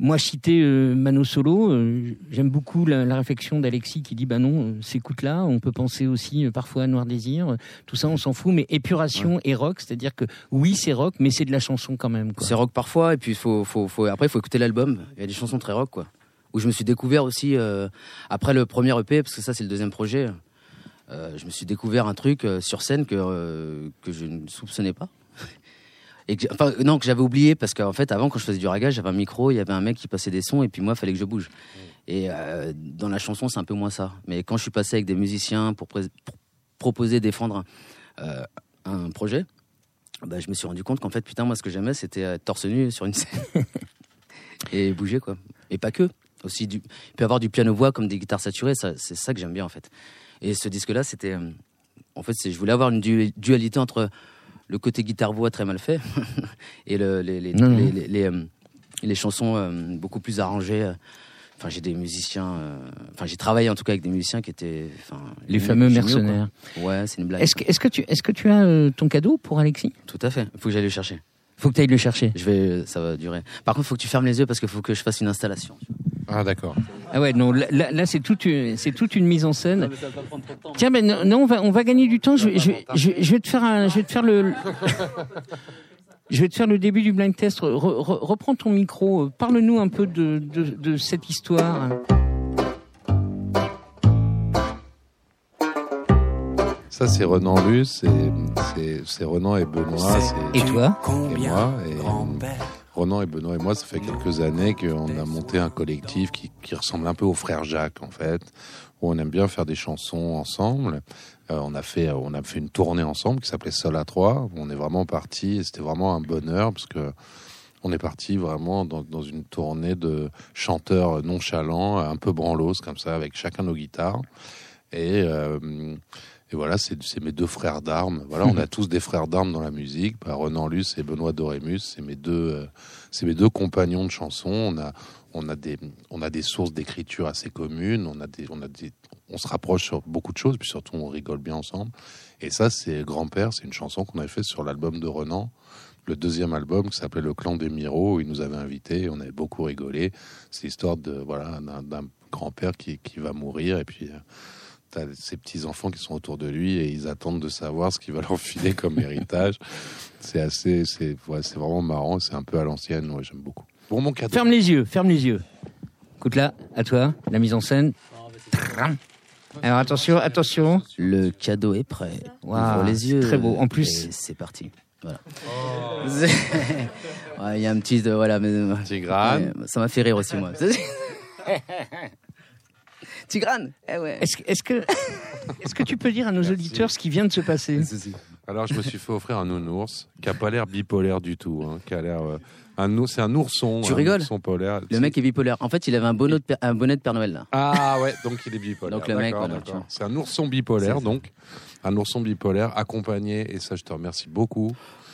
moi, citer euh, Mano Solo, euh, j'aime beaucoup la, la réflexion d'Alexis qui dit, bah non, euh, s'écoute là. On peut penser aussi euh, parfois à Noir Désir. Tout ça, on s'en fout. Mais épuration et rock, c'est-à-dire que oui, c'est rock, mais c'est de la chanson quand même. C'est rock parfois, et puis faut, faut, faut, après, il faut écouter l'album. Il y a des chansons très rock, quoi. Où je me suis découvert aussi, après le premier EP, parce que ça, c'est le deuxième projet, je me suis découvert un truc sur scène que, que je ne soupçonnais pas. Et que, enfin, non, que j'avais oublié, parce qu'en fait, avant, quand je faisais du raga, j'avais un micro, il y avait un mec qui passait des sons, et puis moi, il fallait que je bouge. Et euh, dans la chanson, c'est un peu moins ça. Mais quand je suis passé avec des musiciens pour, proposer, défendre euh, un projet, bah, je me suis rendu compte qu'en fait, putain, moi, ce que j'aimais, c'était être torse nu sur une scène. et bouger, quoi. Et pas que. Aussi, du... il peut y avoir du piano-voix comme des guitares saturées, c'est ça que j'aime bien, en fait. Et ce disque-là, c'était. euh, En fait, je voulais avoir une du- dualité entre le côté guitare-voix très mal fait et le- les, les, Non, les, les- les, euh, chansons euh, beaucoup plus arrangées. euh. Enfin, j'ai des musiciens. Enfin, j'ai travaillé en tout cas avec des musiciens qui étaient. Enfin, Les fameux géniaux, quoi. mercenaires. Ouais, c'est une blague. Est-ce que, tu, est-ce que tu as ton cadeau pour Alexis? Tout à fait. Il faut que j'aille le chercher. Faut que tu ailles le chercher. Je vais, ça va durer. Par contre, il faut que tu fermes les yeux parce qu'il faut que je fasse une installation. Ah, d'accord. Ah ouais, non, là, là, là, c'est toute, c'est toute une mise en scène. Tiens, ben non, non, on va, on va gagner du temps. Je, vais- je, vais- je, vais- je vais te faire un, je vais te faire le, je vais te faire le début du blind test. Re- re- reprends ton micro. Parle-nous un peu de, de, de cette histoire. Ça, c'est Renan Luce, c'est- Renan et Benoît. Et toi et moi. Et, Renan et Benoît et moi, ça fait quelques années qu'on a monté un collectif qui, ressemble un peu aux frères Jacques, en fait, où on aime bien faire des chansons ensemble. Euh, on, a fait, on a fait une tournée ensemble qui s'appelait Sol à trois. On est vraiment parti, et c'était vraiment un bonheur parce que on est parti vraiment dans, dans une tournée de chanteurs nonchalants, un peu branlos comme ça, avec chacun nos guitares. Et, euh, et voilà, c'est mes deux frères d'armes. Voilà, on a tous des frères d'armes dans la musique. Bah, Renan Luce et Benoît Dorémus, c'est mes deux, euh, c'est mes deux compagnons de chansons. On a, on a des, on a des sources d'écriture assez communes. On a des, on a des, on se rapproche sur beaucoup de choses, puis surtout on rigole bien ensemble. Et ça, c'est Grand-père. C'est une chanson qu'on avait fait sur l'album de Renan, le deuxième album qui s'appelait Le Clan des Miro. Où il nous avait invités. On avait beaucoup rigolé. C'est l'histoire de voilà d'un d'un grand-père qui, qui va mourir et puis. euh, T'as ces petits enfants qui sont autour de lui et ils attendent de savoir ce qu'il va leur filer comme héritage. C'est assez, c'est ouais, c'est vraiment marrant. C'est un peu à l'ancienne. Ouais, j'aime beaucoup. Bon, mon cadeau. Ferme les yeux, ferme les yeux. Écoute là, à toi, la mise en scène. Alors attention, attention. Le cadeau est prêt. Waouh, Ouvre les yeux. très beau. En plus- c'est parti. Voilà. Ouais, Il y a un petit, euh, voilà, mais Tigrane. Ouais, ça m'a fait rire aussi moi. Tigrane. Eh ouais. Est-ce que, est-ce que, est-ce que tu peux dire à nos auditeurs ce qui vient de se passer? Alors, je me suis fait offrir un nounours qui a pas l'air bipolaire du tout. Hein, qui a l'air euh, un ours, c'est un ourson. Tu un rigoles? ourson polaire. Le mec est bipolaire. En fait, il avait un bonnet de, Père- un bonnet de Père Noël là. Ah ouais, donc il est bipolaire. Donc le mec, voilà. C'est un ourson bipolaire, donc un ourson bipolaire accompagné. Et ça, je te remercie beaucoup.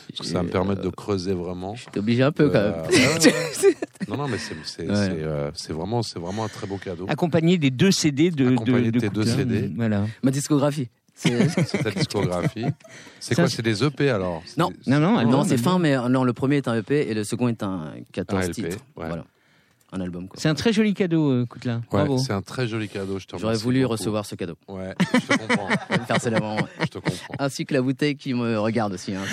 Parce que ça va me Et, permettre euh, de creuser vraiment. T'es obligé un peu quand Euh, même. ouais, ouais. non, non, mais c'est euh, vraiment, c'est vraiment un très beau cadeau. Accompagné des deux CD de. Accompagné de tes Couclin. deux CD. Voilà. Ma discographie. C'est- ta discographie. C'est quoi c'est- des EP alors? Non. Non, non, non, c'est fin, mais non, le premier est un EP et le second est un 14 Un LP, titres. ouais. Voilà. Un album quoi. C'est un très joli cadeau, euh, écoute là. Ouais, Bravo. c'est un très joli cadeau. Je te J'aurais voulu beaucoup. recevoir ce cadeau. Ouais, je te comprends. Personnellement. je te comprends. Ainsi que la bouteille qui me regarde aussi. hein.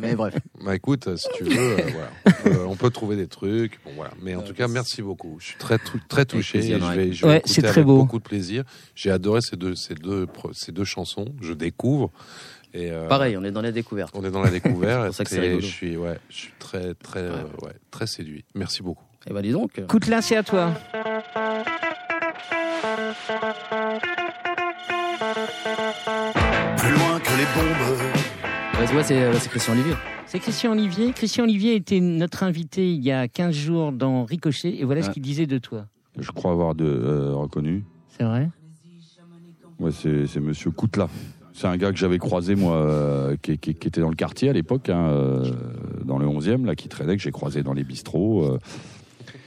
Mais bref. Bah écoute, euh, si tu veux, euh, voilà. on, peut, on peut trouver des trucs. Bon, voilà. Mais en tout cas, merci beaucoup. Je suis très, très touché. plaisir, et je vais, je vais Ouais, écouter c'est très avec beau. beaucoup de plaisir. J'ai adoré ces deux, ces deux, ces deux chansons. Je découvre. Et, euh, Pareil, on est dans la découverte. On est dans la découverte. C'est pour ça que c'est je suis, ouais, je suis très, très, euh, ouais, très séduit. Merci beaucoup. Et bah dis donc. là, c'est à toi. Plus loin que les bombes, ouais, c'est c'est Christian Olivier. C'est Christian Olivier. Christian Olivier était notre invité il y a 15 jours dans Ricochet, et voilà ce qu'il disait de toi. Je crois avoir de, euh, reconnu. C'est vrai? Ouais, c'est c'est Monsieur Koutla. C'est un gars que j'avais croisé, moi, euh, qui, qui- qui était dans le quartier à l'époque, hein, euh, dans le 11e, là, qui traînait, que j'ai croisé dans les bistrots.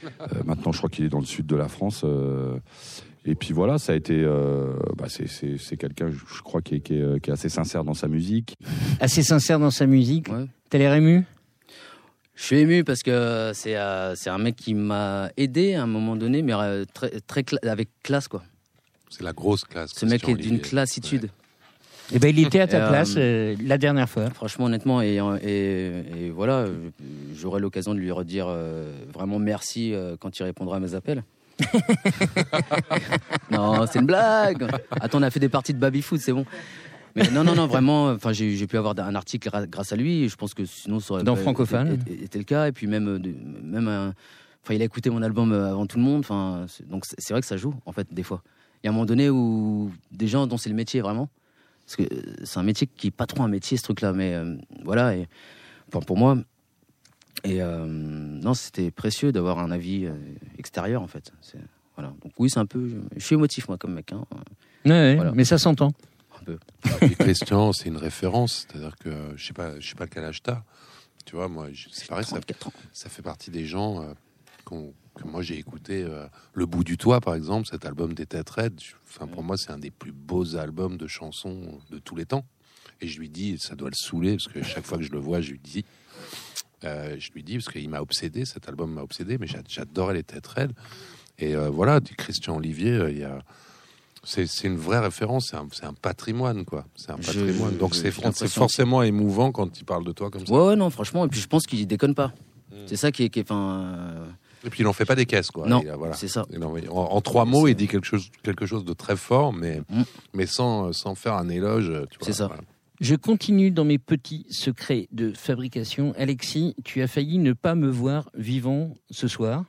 Euh. Maintenant, je crois qu'il est dans le sud de la France. euh. et puis voilà, ça a été. euh, bah, c'est- quelqu'un, je crois, qui est, qui est, qui est assez sincère dans sa musique. Assez sincère dans sa musique. Ouais. T'as l'air ému? Je suis ému parce que c'est euh, un mec qui m'a aidé à un moment donné, mais euh, très, très cla- avec classe, quoi. C'est la grosse classe. Ce mec est d'une classitude. Eh ben, il était à ta Et, euh, place euh, la dernière fois. Franchement, honnêtement, et, et, et voilà, j'aurai l'occasion de lui redire euh, vraiment merci euh, quand il répondra à mes appels. non, c'est une blague. Attends, on a fait des parties de baby foot, c'est bon. Mais non, non, non, vraiment. Enfin, j'ai pu avoir un article grâce à lui. Et je pense que sinon, ça aurait Dans Francophone. été, été- le cas. Et puis même, même, enfin, il a écouté mon album avant tout le monde. Enfin, donc c'est vrai que ça joue en fait des fois. Il y a un moment donné où des gens dont c'est le métier vraiment, parce que euh, c'est un métier qui est pas trop un métier ce truc-là, mais euh, voilà. Et enfin, pour moi. Et euh, non, c'était précieux d'avoir un avis extérieur en fait. C'est- Voilà. Donc oui, c'est un peu. Je suis émotif moi comme mec. Hein, Ouais, ouais, Voilà. Mais ça s'entend. un peu. Et Christian, c'est une référence. C'est-à-dire que je sais pas, je sais pas quel âge t'as. Tu vois, moi, c'est pareil, ça, 34 ans. ça fait partie des gens euh, qu'on- moi j'ai écouté. euh, Le bout du toit, par exemple, cet album des Têtes Raides. Enfin, pour moi, c'est un des plus beaux albums de chansons de tous les temps. Et je lui dis, ça doit le saouler parce que chaque fois que je le vois, je lui dis. euh, je lui dis parce qu'il m'a obsédé, cet album m'a obsédé, mais j'a- j'adorais les têtes raides. Et euh, voilà, du Christian Olivier, euh, il y a, c'est c'est une vraie référence, c'est un, c'est un patrimoine, quoi. C'est un patrimoine. Donc je- c'est forcément émouvant quand il parle de toi comme ça. Ouais, ouais, non, franchement. Et puis je pense qu'il déconne pas. Mm. C'est ça qui est. Qui est enfin, euh, Et puis il en fait pas des caisses, quoi. Non, a- voilà. c'est ça. En- trois mots, il dit quelque chose, quelque chose de très fort, mais, Mm. mais sans, sans faire un éloge. tu vois, C'est ça. voilà. Je continue dans mes petits secrets de fabrication. Alexis, tu as failli ne pas me voir vivant ce soir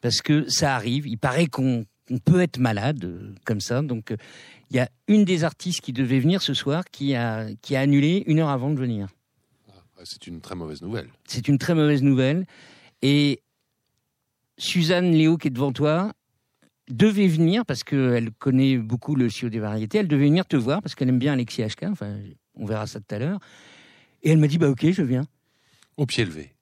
parce que ça arrive. Il paraît qu'on on peut être malade euh, comme ça. Donc, euh, il y a une des artistes qui devait venir ce soir qui a, qui a annulé une heure avant de venir. Ouais, C'est une très mauvaise nouvelle. C'est une très mauvaise nouvelle. Et Suzanne Léo, qui est devant toi, devait venir parce qu'elle connaît beaucoup le CIO des variétés. Elle devait venir te voir parce qu'elle aime bien Alexis HK. Enfin, on verra ça tout à l'heure. Et elle m'a dit bah ok, je viens. Au pied levé.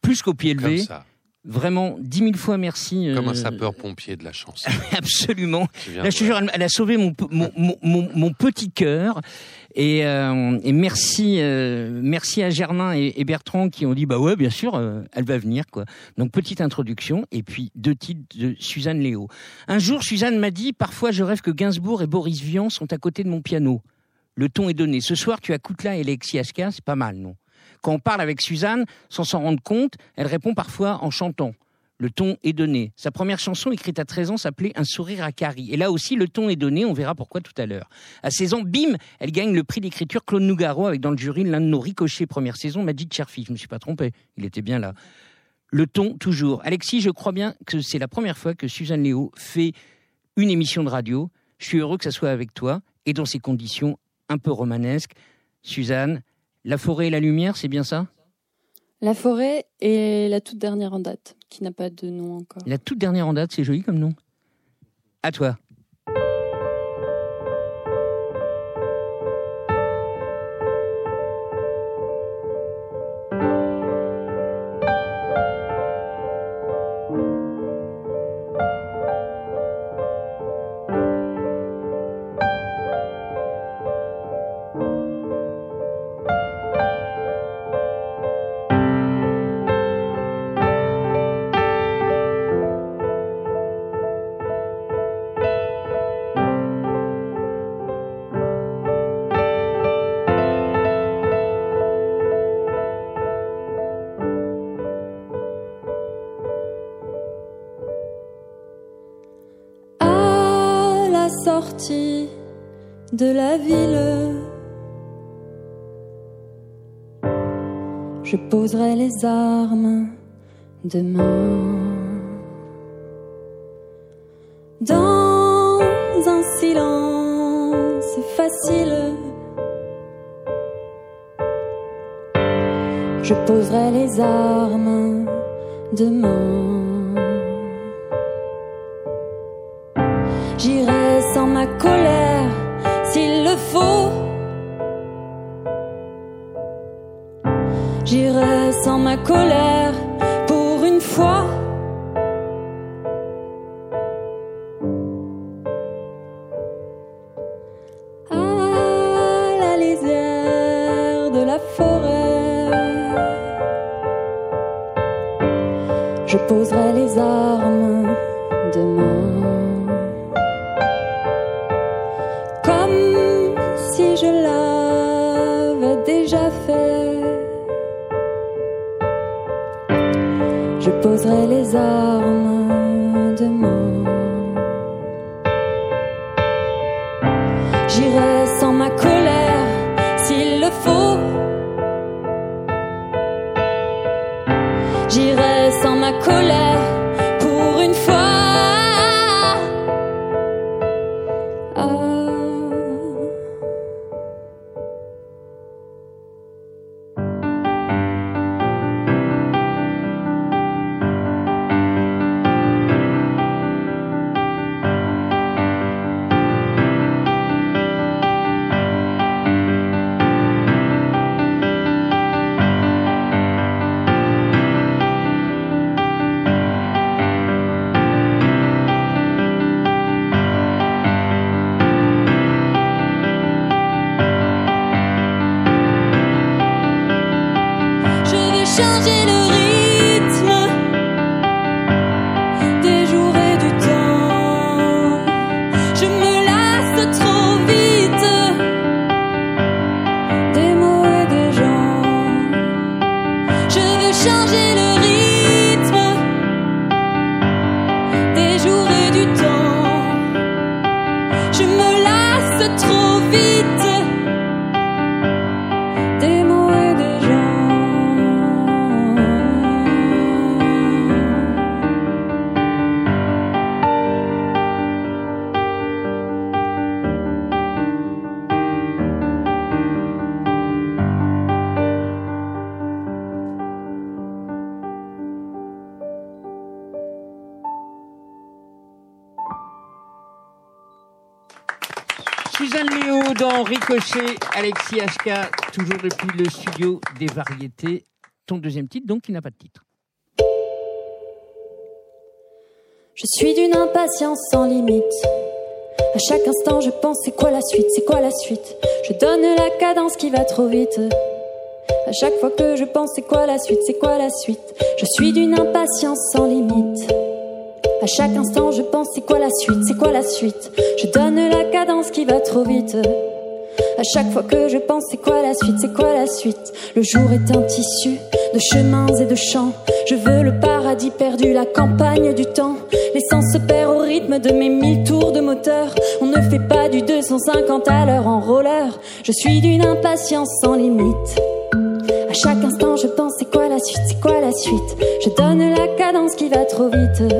Plus qu'au pied Comme levé. ça. Vraiment, dix mille fois merci. Comme un euh, sapeur-pompier de la chanson. Absolument. Là, je te jure, elle, a sauvé mon, mon, mon, petit cœur. Et, euh, et merci, euh, merci à Germain et, et Bertrand qui ont dit bah ouais, bien sûr, euh, elle va venir quoi. Donc petite introduction et puis deux titres de Suzanne Léo. Un jour, Suzanne m'a dit parfois je rêve que Gainsbourg et Boris Vian sont à côté de mon piano. Le ton est donné. Ce soir, tu as Koutla et Alexis HK, c'est pas mal, non? Quand on parle avec Suzanne, sans s'en rendre compte, elle répond parfois en chantant. Le ton est donné. Sa première chanson, écrite à 13 ans, s'appelait Un sourire à Carrie. Et là aussi, le ton est donné, on verra pourquoi tout à l'heure. À 16 ans, bim, elle gagne le prix d'écriture Claude Nougaro avec dans le jury l'un de nos ricochets première saison, Magic Cherfi. Je me suis pas trompé, il était bien là. Le ton, toujours. Alexis, je crois bien que c'est la première fois que Suzanne Léo fait une émission de radio. Je suis heureux que ça soit avec toi et dans ces conditions un peu romanesques. Suzanne, la forêt et la lumière, c'est bien ça? La forêt est la toute dernière en date, qui n'a pas de nom encore. La toute dernière en date, c'est joli comme nom. À toi. Poserai les armes demain. Dans un silence facile, Je poserai les armes demain. J'irai sans ma colère pour une fois. Ricochet, Alexis HK, toujours depuis le studio des variétés. Ton deuxième titre, donc, qui n'a pas de titre. Je suis d'une impatience sans limite. À chaque instant, je pense c'est quoi la suite, c'est quoi la suite? Je donne la cadence qui va trop vite. À chaque fois que je pense c'est quoi la suite, c'est quoi la suite? Je suis d'une impatience sans limite. À chaque instant, je pense c'est quoi la suite, c'est quoi la suite? Je donne la cadence qui va trop vite. À chaque fois que je pense c'est quoi la suite, c'est quoi la suite. Le jour est un tissu de chemins et de champs. Je veux le paradis perdu, la campagne du temps. L'essence se perd au rythme de mes mille tours de moteur. On ne fait pas du 250 à l'heure en roller. Je suis d'une impatience sans limite. À chaque instant, je pense c'est quoi la suite, c'est quoi la suite. Je donne la cadence qui va trop vite.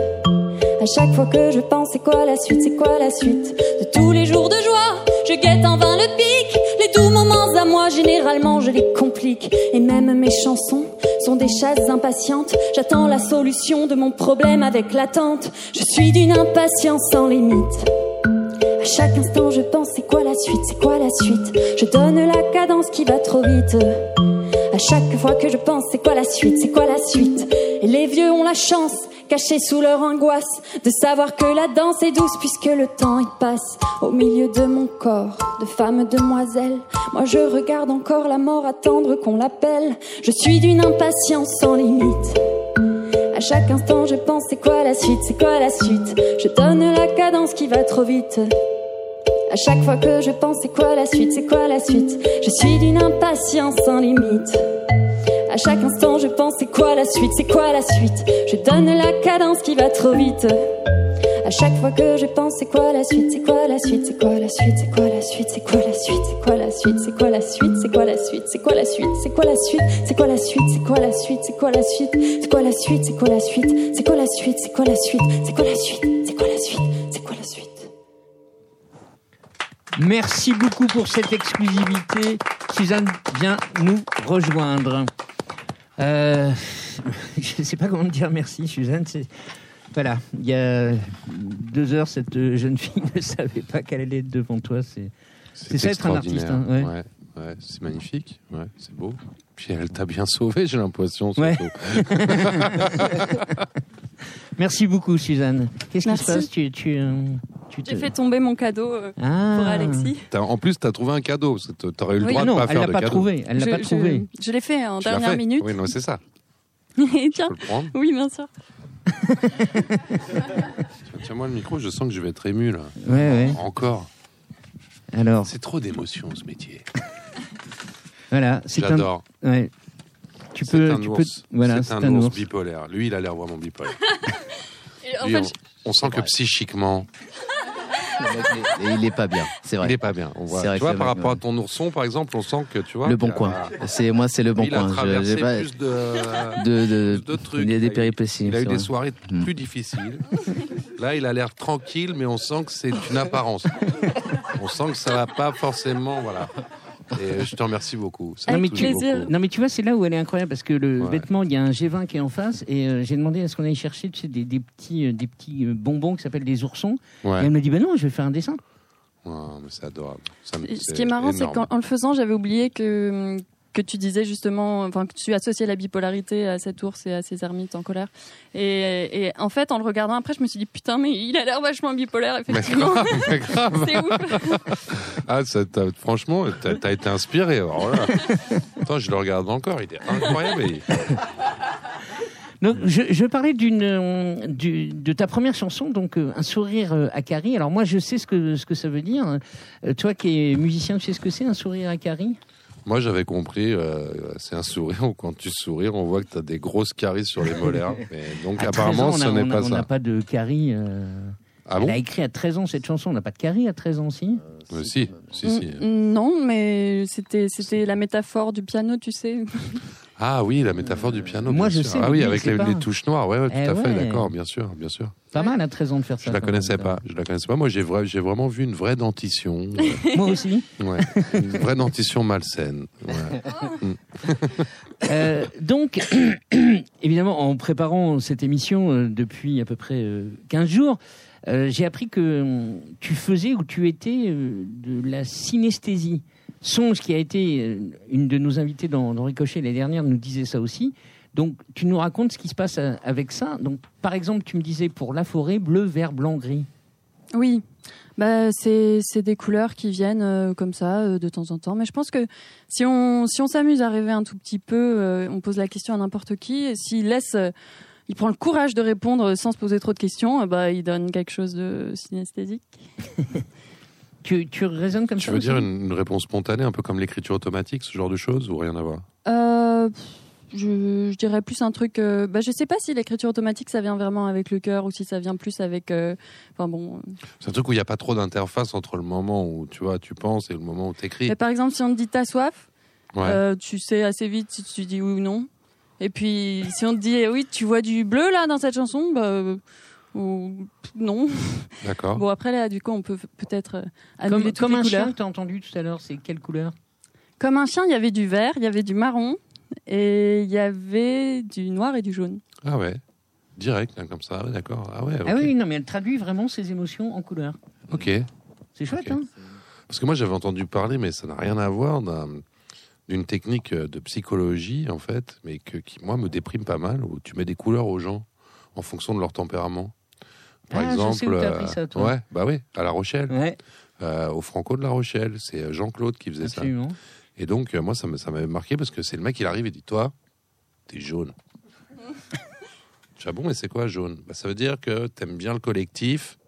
À chaque fois que je pense c'est quoi la suite, c'est quoi la suite. De tous les jours de joie, je guette en vain le pic. Les doux moments à moi, généralement, je les complique. Et même mes chansons sont des chasses impatientes. J'attends la solution de mon problème avec l'attente. Je suis d'une impatience sans limite. À chaque instant, je pense c'est quoi la suite, c'est quoi la suite? Je donne la cadence qui va trop vite. À chaque fois que je pense c'est quoi la suite, c'est quoi la suite? Et les vieux ont la chance, cachés sous leur angoisse, de savoir que la danse est douce puisque le temps il passe. Au milieu de mon corps, de femme demoiselle, moi je regarde encore la mort attendre qu'on l'appelle. Je suis d'une impatience sans limite. À chaque instant, je pense c'est quoi la suite, c'est quoi la suite? Je donne la cadence qui va trop vite. À chaque fois que je pense c'est quoi la suite, c'est quoi la suite? Je suis d'une impatience sans limite. À chaque instant, je pense c'est quoi la suite, c'est quoi la suite. Je donne la cadence qui va trop vite. À chaque fois que je pense c'est quoi la suite, c'est quoi la suite, c'est quoi la suite, c'est quoi la suite, c'est quoi la suite, c'est quoi la suite, c'est quoi la suite, c'est quoi la suite, c'est quoi la suite, c'est quoi la suite, c'est quoi la suite, c'est quoi la suite, c'est quoi la suite, c'est quoi la suite, c'est quoi la suite, c'est quoi la suite, c'est quoi la suite, c'est quoi la suite, c'est quoi la suite, c'est quoi la suite. Merci beaucoup pour cette exclusivité. Suzanne vient nous rejoindre. Euh, je ne sais pas comment te dire merci, Suzanne. Voilà, il y a deux heures, cette jeune fille ne savait pas qu'elle allait être devant toi. C'est C'est ça, être un artiste, hein, ouais. ouais. ouais, c'est magnifique, ouais, c'est beau. Puis elle t'a bien sauvé, j'ai l'impression. Ouais. Merci beaucoup, Suzanne. Qu'est-ce qui se passe Tu, tu, euh, tu te- J'ai fait tomber mon cadeau euh, Ah. pour Alexis. En plus, t'as trouvé un cadeau. parce que T'aurais eu le Oui. droit non, de pas elle faire l'a de pas cadeau. trouvé. Elle l'a pas trouvé. je l'ai fait en Tu dernière fait minute. Oui, non, c'est ça. Et tiens, Tu peux le prendre. oui, bien sûr. Tiens-moi le micro, je sens que je vais être ému là. Ouais, ouais. Encore. Alors, C'est trop d'émotion ce métier. voilà, c'est un. J'adore. Ouais. Tu C'est peux, un tu ours. peux. Voilà, c'est un, ours bipolaire. Lui, il a l'air vraiment bipolaire. En Lui, fait, on, on sent que psychiquement, Et il est pas bien, c'est vrai. il est pas bien. On voit. C'est vrai Tu vois, par rapport ouais. à ton ourson, par exemple, on sent que tu vois. Le bon coin. C'est moi, c'est le bon il a coin. Je- traversé pas plus de, de, de, plus de trucs. Il y a des péripéties. Il a eu des soirées Mm. plus difficiles. Là, il a l'air tranquille, mais on sent que c'est une apparence. on sent que ça va pas forcément, voilà. Et je te remercie beaucoup. Ça Avec plaisir. beaucoup. Non, mais tu vois, c'est là où elle est incroyable parce que le Ouais. vêtement, il y a un G20 qui est en face et euh, j'ai demandé à ce qu'on aille chercher tu sais, des, des petits, euh, des petits euh, bonbons qui s'appellent des oursons. Et elle me dit, ben non, je vais faire un dessin. Mais c'est adorable. Ça me- ce qui est marrant, c'est qu'en en le faisant, j'avais oublié que que tu disais justement, enfin que tu associais la bipolarité à cet ours et à ces ermites en colère. Et, et en fait, en le regardant après, je me suis dit putain, mais il a l'air vachement bipolaire, Mais effectivement. grave, mais grave. C'est ouf. Ah, ça franchement, t'as as été inspiré. Alors là. Attends, je le regarde encore. Il est incroyable. et- Donc, je, je parlais d'une, euh, du- de ta première chanson, donc euh, un sourire euh, à Carrie. Alors moi, je sais ce que ce que ça veut dire. Euh, toi, qui es musicien, tu sais ce que c'est un sourire à Carrie Moi, j'avais compris, euh, c'est un sourire où quand tu souris, on voit que tu as des grosses caries sur les molaires. Mais donc, À 13 apparemment, ans, ce n'est on a- pas On n'a ça. pas de Carrie. euh, Ah elle bon a écrit à 13 ans cette chanson. On n'a pas de Carrie à 13 ans, si Euh, Si, si, si. Mm, Non, mais c'était c'était la métaphore du piano, tu sais. Ah oui, la métaphore du piano. Moi, bien je sûr. sais, Ah oui, avec les, touches noires. Ouais, ouais, tout Eh à fait, d'accord, bien sûr, bien sûr. Pas mal à 13 ans de faire ça. Je la connaissais pas. Je la connaissais pas. Moi, j'ai vra- j'ai vraiment vu une vraie dentition. euh, Moi aussi. ouais. Une vraie dentition malsaine. Ouais. Euh, donc, évidemment, en préparant cette émission euh, depuis à peu près euh, 15 jours, euh, j'ai appris que tu faisais ou tu étais euh, de la synesthésie. Songe, qui a été euh, une de nos invitées dans, Ricochet l'année dernière, nous disait ça aussi. Donc, tu nous racontes ce qui se passe avec ça. Donc, par exemple, tu me disais pour la forêt, bleu, vert, blanc, gris. Oui, bah, c'est des couleurs qui viennent comme ça de temps en temps. Mais je pense que si on, si on s'amuse à rêver un tout petit peu, on pose la question à n'importe qui, s'il laisse, il prend le courage de répondre sans se poser trop de questions, euh, bah, il donne quelque chose de synesthésique. Tu, tu raisonnes comme Tu ça veux aussi dire une, une réponse spontanée, un peu comme l'écriture automatique, ce genre de choses, ou rien à voir? Euh, je, je dirais plus un truc. euh, bah, je sais pas si l'écriture automatique ça vient vraiment avec le cœur ou si ça vient plus avec. euh, Enfin bon. euh. C'est un truc où il n'y a pas trop d'interface entre le moment où tu vois, tu penses et le moment où tu écris. Mais par exemple, si on te dit t'as soif, Ouais. Euh, tu sais assez vite si tu dis oui ou non. Et puis, si on te dit eh oui, tu vois du bleu là dans cette chanson, bah, euh, ou non. D'accord. Bon, après là, du coup, on peut peut-être euh, annuler Comme, toutes comme les un couleurs. chien que tu as entendu tout à l'heure, c'est quelle couleur? Comme un chien, il y avait du vert, il y avait du marron et il y avait du noir et du jaune. Ah ouais. Direct, là, comme ça, ouais, d'accord. Ah ouais. Ah oui, non, mais elle traduit vraiment ses émotions en couleurs. Ok. C'est chouette, hein Parce que moi, j'avais entendu parler, mais ça n'a rien à voir, d'un- d'une technique euh, de psychologie, en fait, mais que, qui, moi, me déprime pas mal, où tu mets des couleurs aux gens en fonction de leur tempérament. Par Ah, je exemple, sais où t'as appris ça, toi. ouais, bah oui, à La Rochelle, Ouais, euh, au Franco de La Rochelle, c'est euh, Jean-Claude qui faisait ça. Et donc, moi, ça m'avait marqué parce que c'est le mec, il arrive et dit Toi, t'es jaune. Ah bon, mais c'est quoi jaune? Bah, Ça veut dire que t'aimes bien le collectif,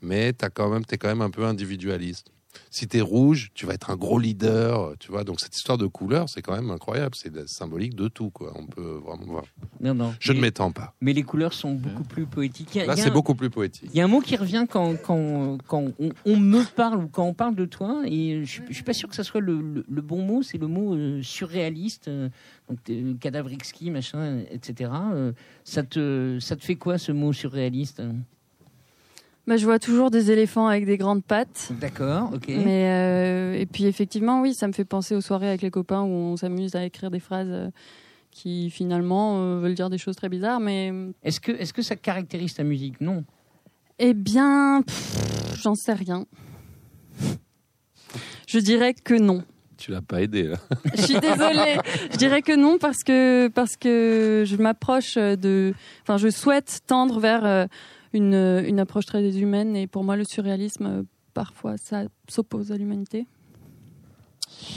mais t'as quand même, t'es quand même un peu individualiste. Si t'es rouge, tu vas être un gros leader, tu vois. Donc, cette histoire de couleur, c'est quand même incroyable. C'est symbolique de tout, quoi. On peut vraiment voir. Non, non. Je ne m'étends pas. mais les couleurs sont beaucoup plus poétiques. A- Là, c'est beaucoup plus poétique. Il y a un mot qui revient quand, quand, quand on, on me parle ou quand on parle de toi, et je ne suis pas sûr que ce soit le, le- le bon mot, c'est le mot euh, surréaliste, euh, donc euh, cadavre exquis, machin, etc. Ça, te, ça te fait quoi ce mot surréaliste? Bah, je vois toujours des éléphants avec des grandes pattes. D'accord, ok. Mais euh, et puis effectivement, oui, ça me fait penser aux soirées avec les copains où on s'amuse à écrire des phrases euh, qui finalement euh, veulent dire des choses très bizarres. Mais Est-ce que, est-ce que ça caractérise ta musique? Non. eh bien, j'en sais rien. Je dirais que non. Tu l'as pas aidé là. Je suis désolée. Je dirais que non parce que parce que je m'approche de, enfin, je souhaite tendre vers euh, une une approche très humaine et pour moi le surréalisme euh, parfois ça s'oppose à l'humanité.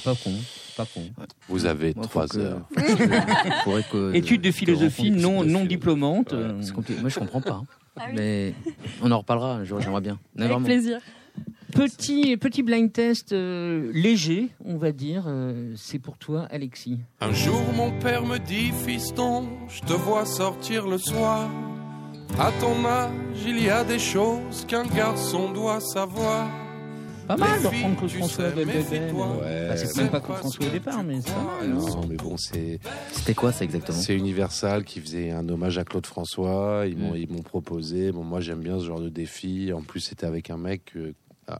Pas con, pas con. Vous avez Moi, trois que- heures. que- Études de philosophie non, non diplômante. Ouais, euh. Moi, je comprends pas. hein. Ah oui. Mais on en reparlera. un jour, J'aimerais bien. Avec vraiment. plaisir. Petit, petit blind test euh, léger, on va dire. euh, c'est pour toi, Alexis. Un jour mon père me dit Fiston, je te vois sortir le soir. À ton âge, il y a des choses qu'un garçon doit savoir. Pas mal de Les reprendre Claude filles, tu François Belvedere. méfie-toi. Ouais. Bah, c'est même pas Claude François au départ, mais ça. va, non Non, mais bon, c'est C'était quoi ça exactement c'est Universal qui faisait un hommage à Claude François. Ils m'ont Mm. ils m'ont proposé. Bon, moi j'aime bien ce genre de défi. En plus, c'était avec un mec, euh,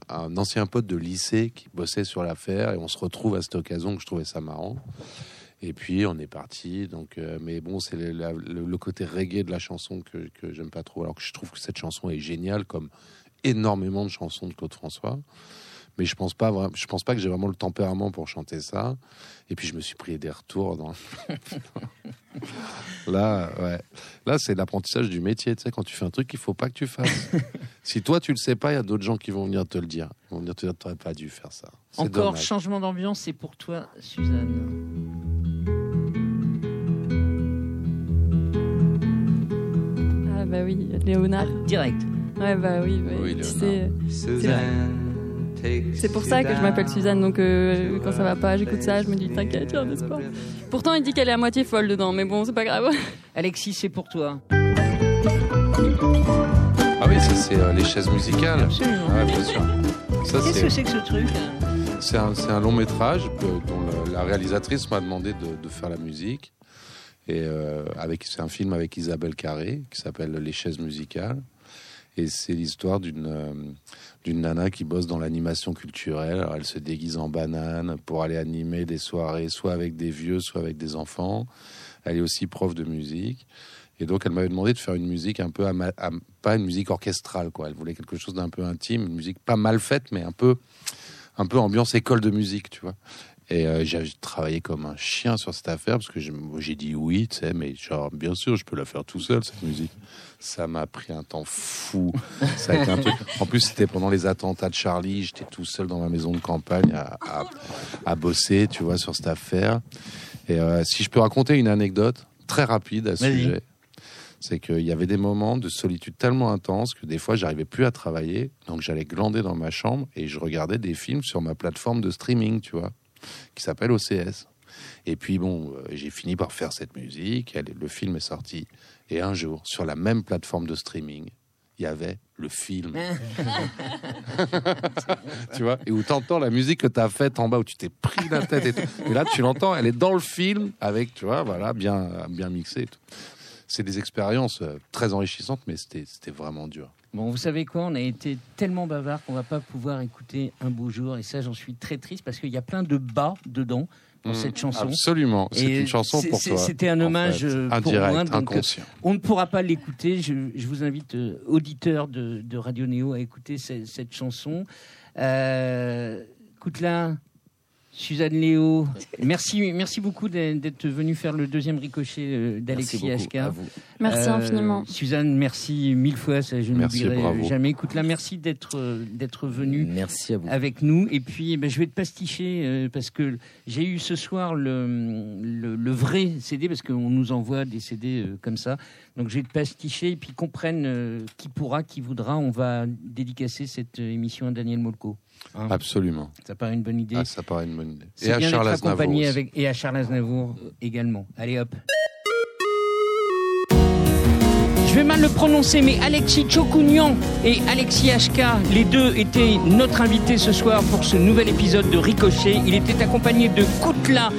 un ancien pote de lycée qui bossait sur l'affaire, et on se retrouve à cette occasion que je trouvais ça marrant. Et puis on est parti. Donc, euh, mais bon, c'est le, la- le- le côté reggae de la chanson que, que j'aime pas trop. Alors que je trouve que cette chanson est géniale, comme énormément de chansons de Claude François. Mais je pense pas, je pense pas que j'ai vraiment le tempérament pour chanter ça. Et puis je me suis pris des retours dans. Là, ouais. Là, c'est l'apprentissage du métier. Tu sais, quand tu fais un truc qu'il faut pas que tu fasses. si toi tu le sais pas, il y a d'autres gens qui vont venir te le dire. Ils vont venir te dire, t'aurais pas dû faire ça. Encore dommage. changement d'ambiance, c'est pour toi, Suzanne. Bah oui, Léonard. Direct. Ouais bah oui. bah, Oui, tu sais, c'est pour ça que je m'appelle Suzanne. Donc euh, quand ça va pas, j'écoute ça, je me dis t'inquiète, j'ai un espoir. Pourtant il dit qu'elle est à moitié folle dedans, mais bon c'est pas grave. Alexis, c'est pour toi. Ah oui, ça c'est euh, les chaises musicales. Absolument. Ouais, bien sûr. Ça Qu'est-ce que c'est que ce truc C'est un, long métrage dont la réalisatrice m'a demandé de, de faire la musique. Et euh, avec, c'est un film avec Isabelle Carré qui s'appelle Les chaises musicales. Et c'est l'histoire d'une euh, d'une nana qui bosse dans l'animation culturelle. Alors, elle se déguise en banane pour aller animer des soirées, soit avec des vieux, soit avec des enfants. Elle est aussi prof de musique. Et donc, elle m'avait demandé de faire une musique un peu, pas une musique orchestrale, quoi. Elle voulait quelque chose d'un peu intime, une musique pas mal faite, mais un peu, un peu ambiance école de musique, tu vois. Et euh, j'ai travaillé comme un chien sur cette affaire parce que j'ai dit oui, tu sais, mais genre, bien sûr, je peux la faire tout seul, cette musique. Ça m'a pris un temps fou. Ça a été un truc. En plus, c'était pendant les attentats de Charlie. J'étais tout seul dans ma maison de campagne à, à, à bosser, tu vois, sur cette affaire. Et euh, si je peux raconter une anecdote très rapide à ce sujet, c'est qu'il y avait des moments de solitude tellement intenses que des fois, j'arrivais plus à travailler. Donc, j'allais glander dans ma chambre et je regardais des films sur ma plateforme de streaming, tu vois, qui s'appelle OCS. Et puis, bon, euh, j'ai fini par faire cette musique. Elle- le film est sorti. Et un jour, sur la même plateforme de streaming, il y avait le film. tu vois Et où t'entends la musique que t'as faite en bas, où tu t'es pris la tête et tout. Et là, tu l'entends, elle est dans le film avec, tu vois, voilà, bien, bien mixé et tout. C'est des expériences euh, très enrichissantes, mais c'était vraiment dur. Bon, vous savez quoi On a été tellement bavard qu'on va pas pouvoir écouter un beau jour. Et ça, j'en suis très triste parce qu'il y a plein de bas dedans dans Mm, cette chanson. Absolument. C'est une chanson pour toi. C'était un en hommage fait. euh, pour Indirect, moi. donc, inconscient. On ne pourra pas l'écouter. Je, je vous invite, euh, auditeurs de, de Radio Néo, à écouter ce- cette chanson. Euh, Suzanne Léo, merci, merci beaucoup d'être venu faire le deuxième ricochet euh, Merci d'Alexis HK. Merci Euh, infiniment. Suzanne, merci mille fois. Ça, je Merci, n'oublierai bravo. jamais. Écoute là, merci d'être euh, d'être venu Merci à vous. avec nous. Et puis, eh ben, je vais te pasticher euh, parce que j'ai eu ce soir le, le, le vrai CD parce qu'on nous envoie des CD euh, comme ça. Donc, je vais te pasticher et puis qu'on prenne euh, qui pourra, qui voudra. On va dédicacer cette émission à Daniel Molko. Hein, Absolument. ça paraît une bonne idée. Ah, ça paraît une bonne idée. Et à bien Charles accompagné avec et à Charles Aznavour également. Allez hop. Je vais mal le prononcer, mais Alexis Chokounian et Alexis HK, les deux étaient notre invité ce soir pour ce nouvel épisode de Ricochet. Il était accompagné de Koutla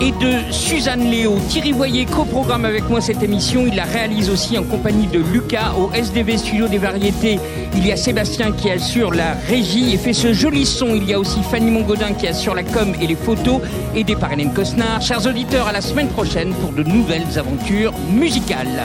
et de Suzanne Léo. Thierry Voyer coprogramme avec moi cette émission. Il la réalise aussi en compagnie de Lucas au SDV Studio des Variétés. Il y a Sébastien qui assure la régie et fait ce joli son. Il y a aussi Fanny Mongodin qui assure la com et les photos, aidée par Hélène Cosnard. Chers auditeurs, à la semaine prochaine pour de nouvelles aventures musicales.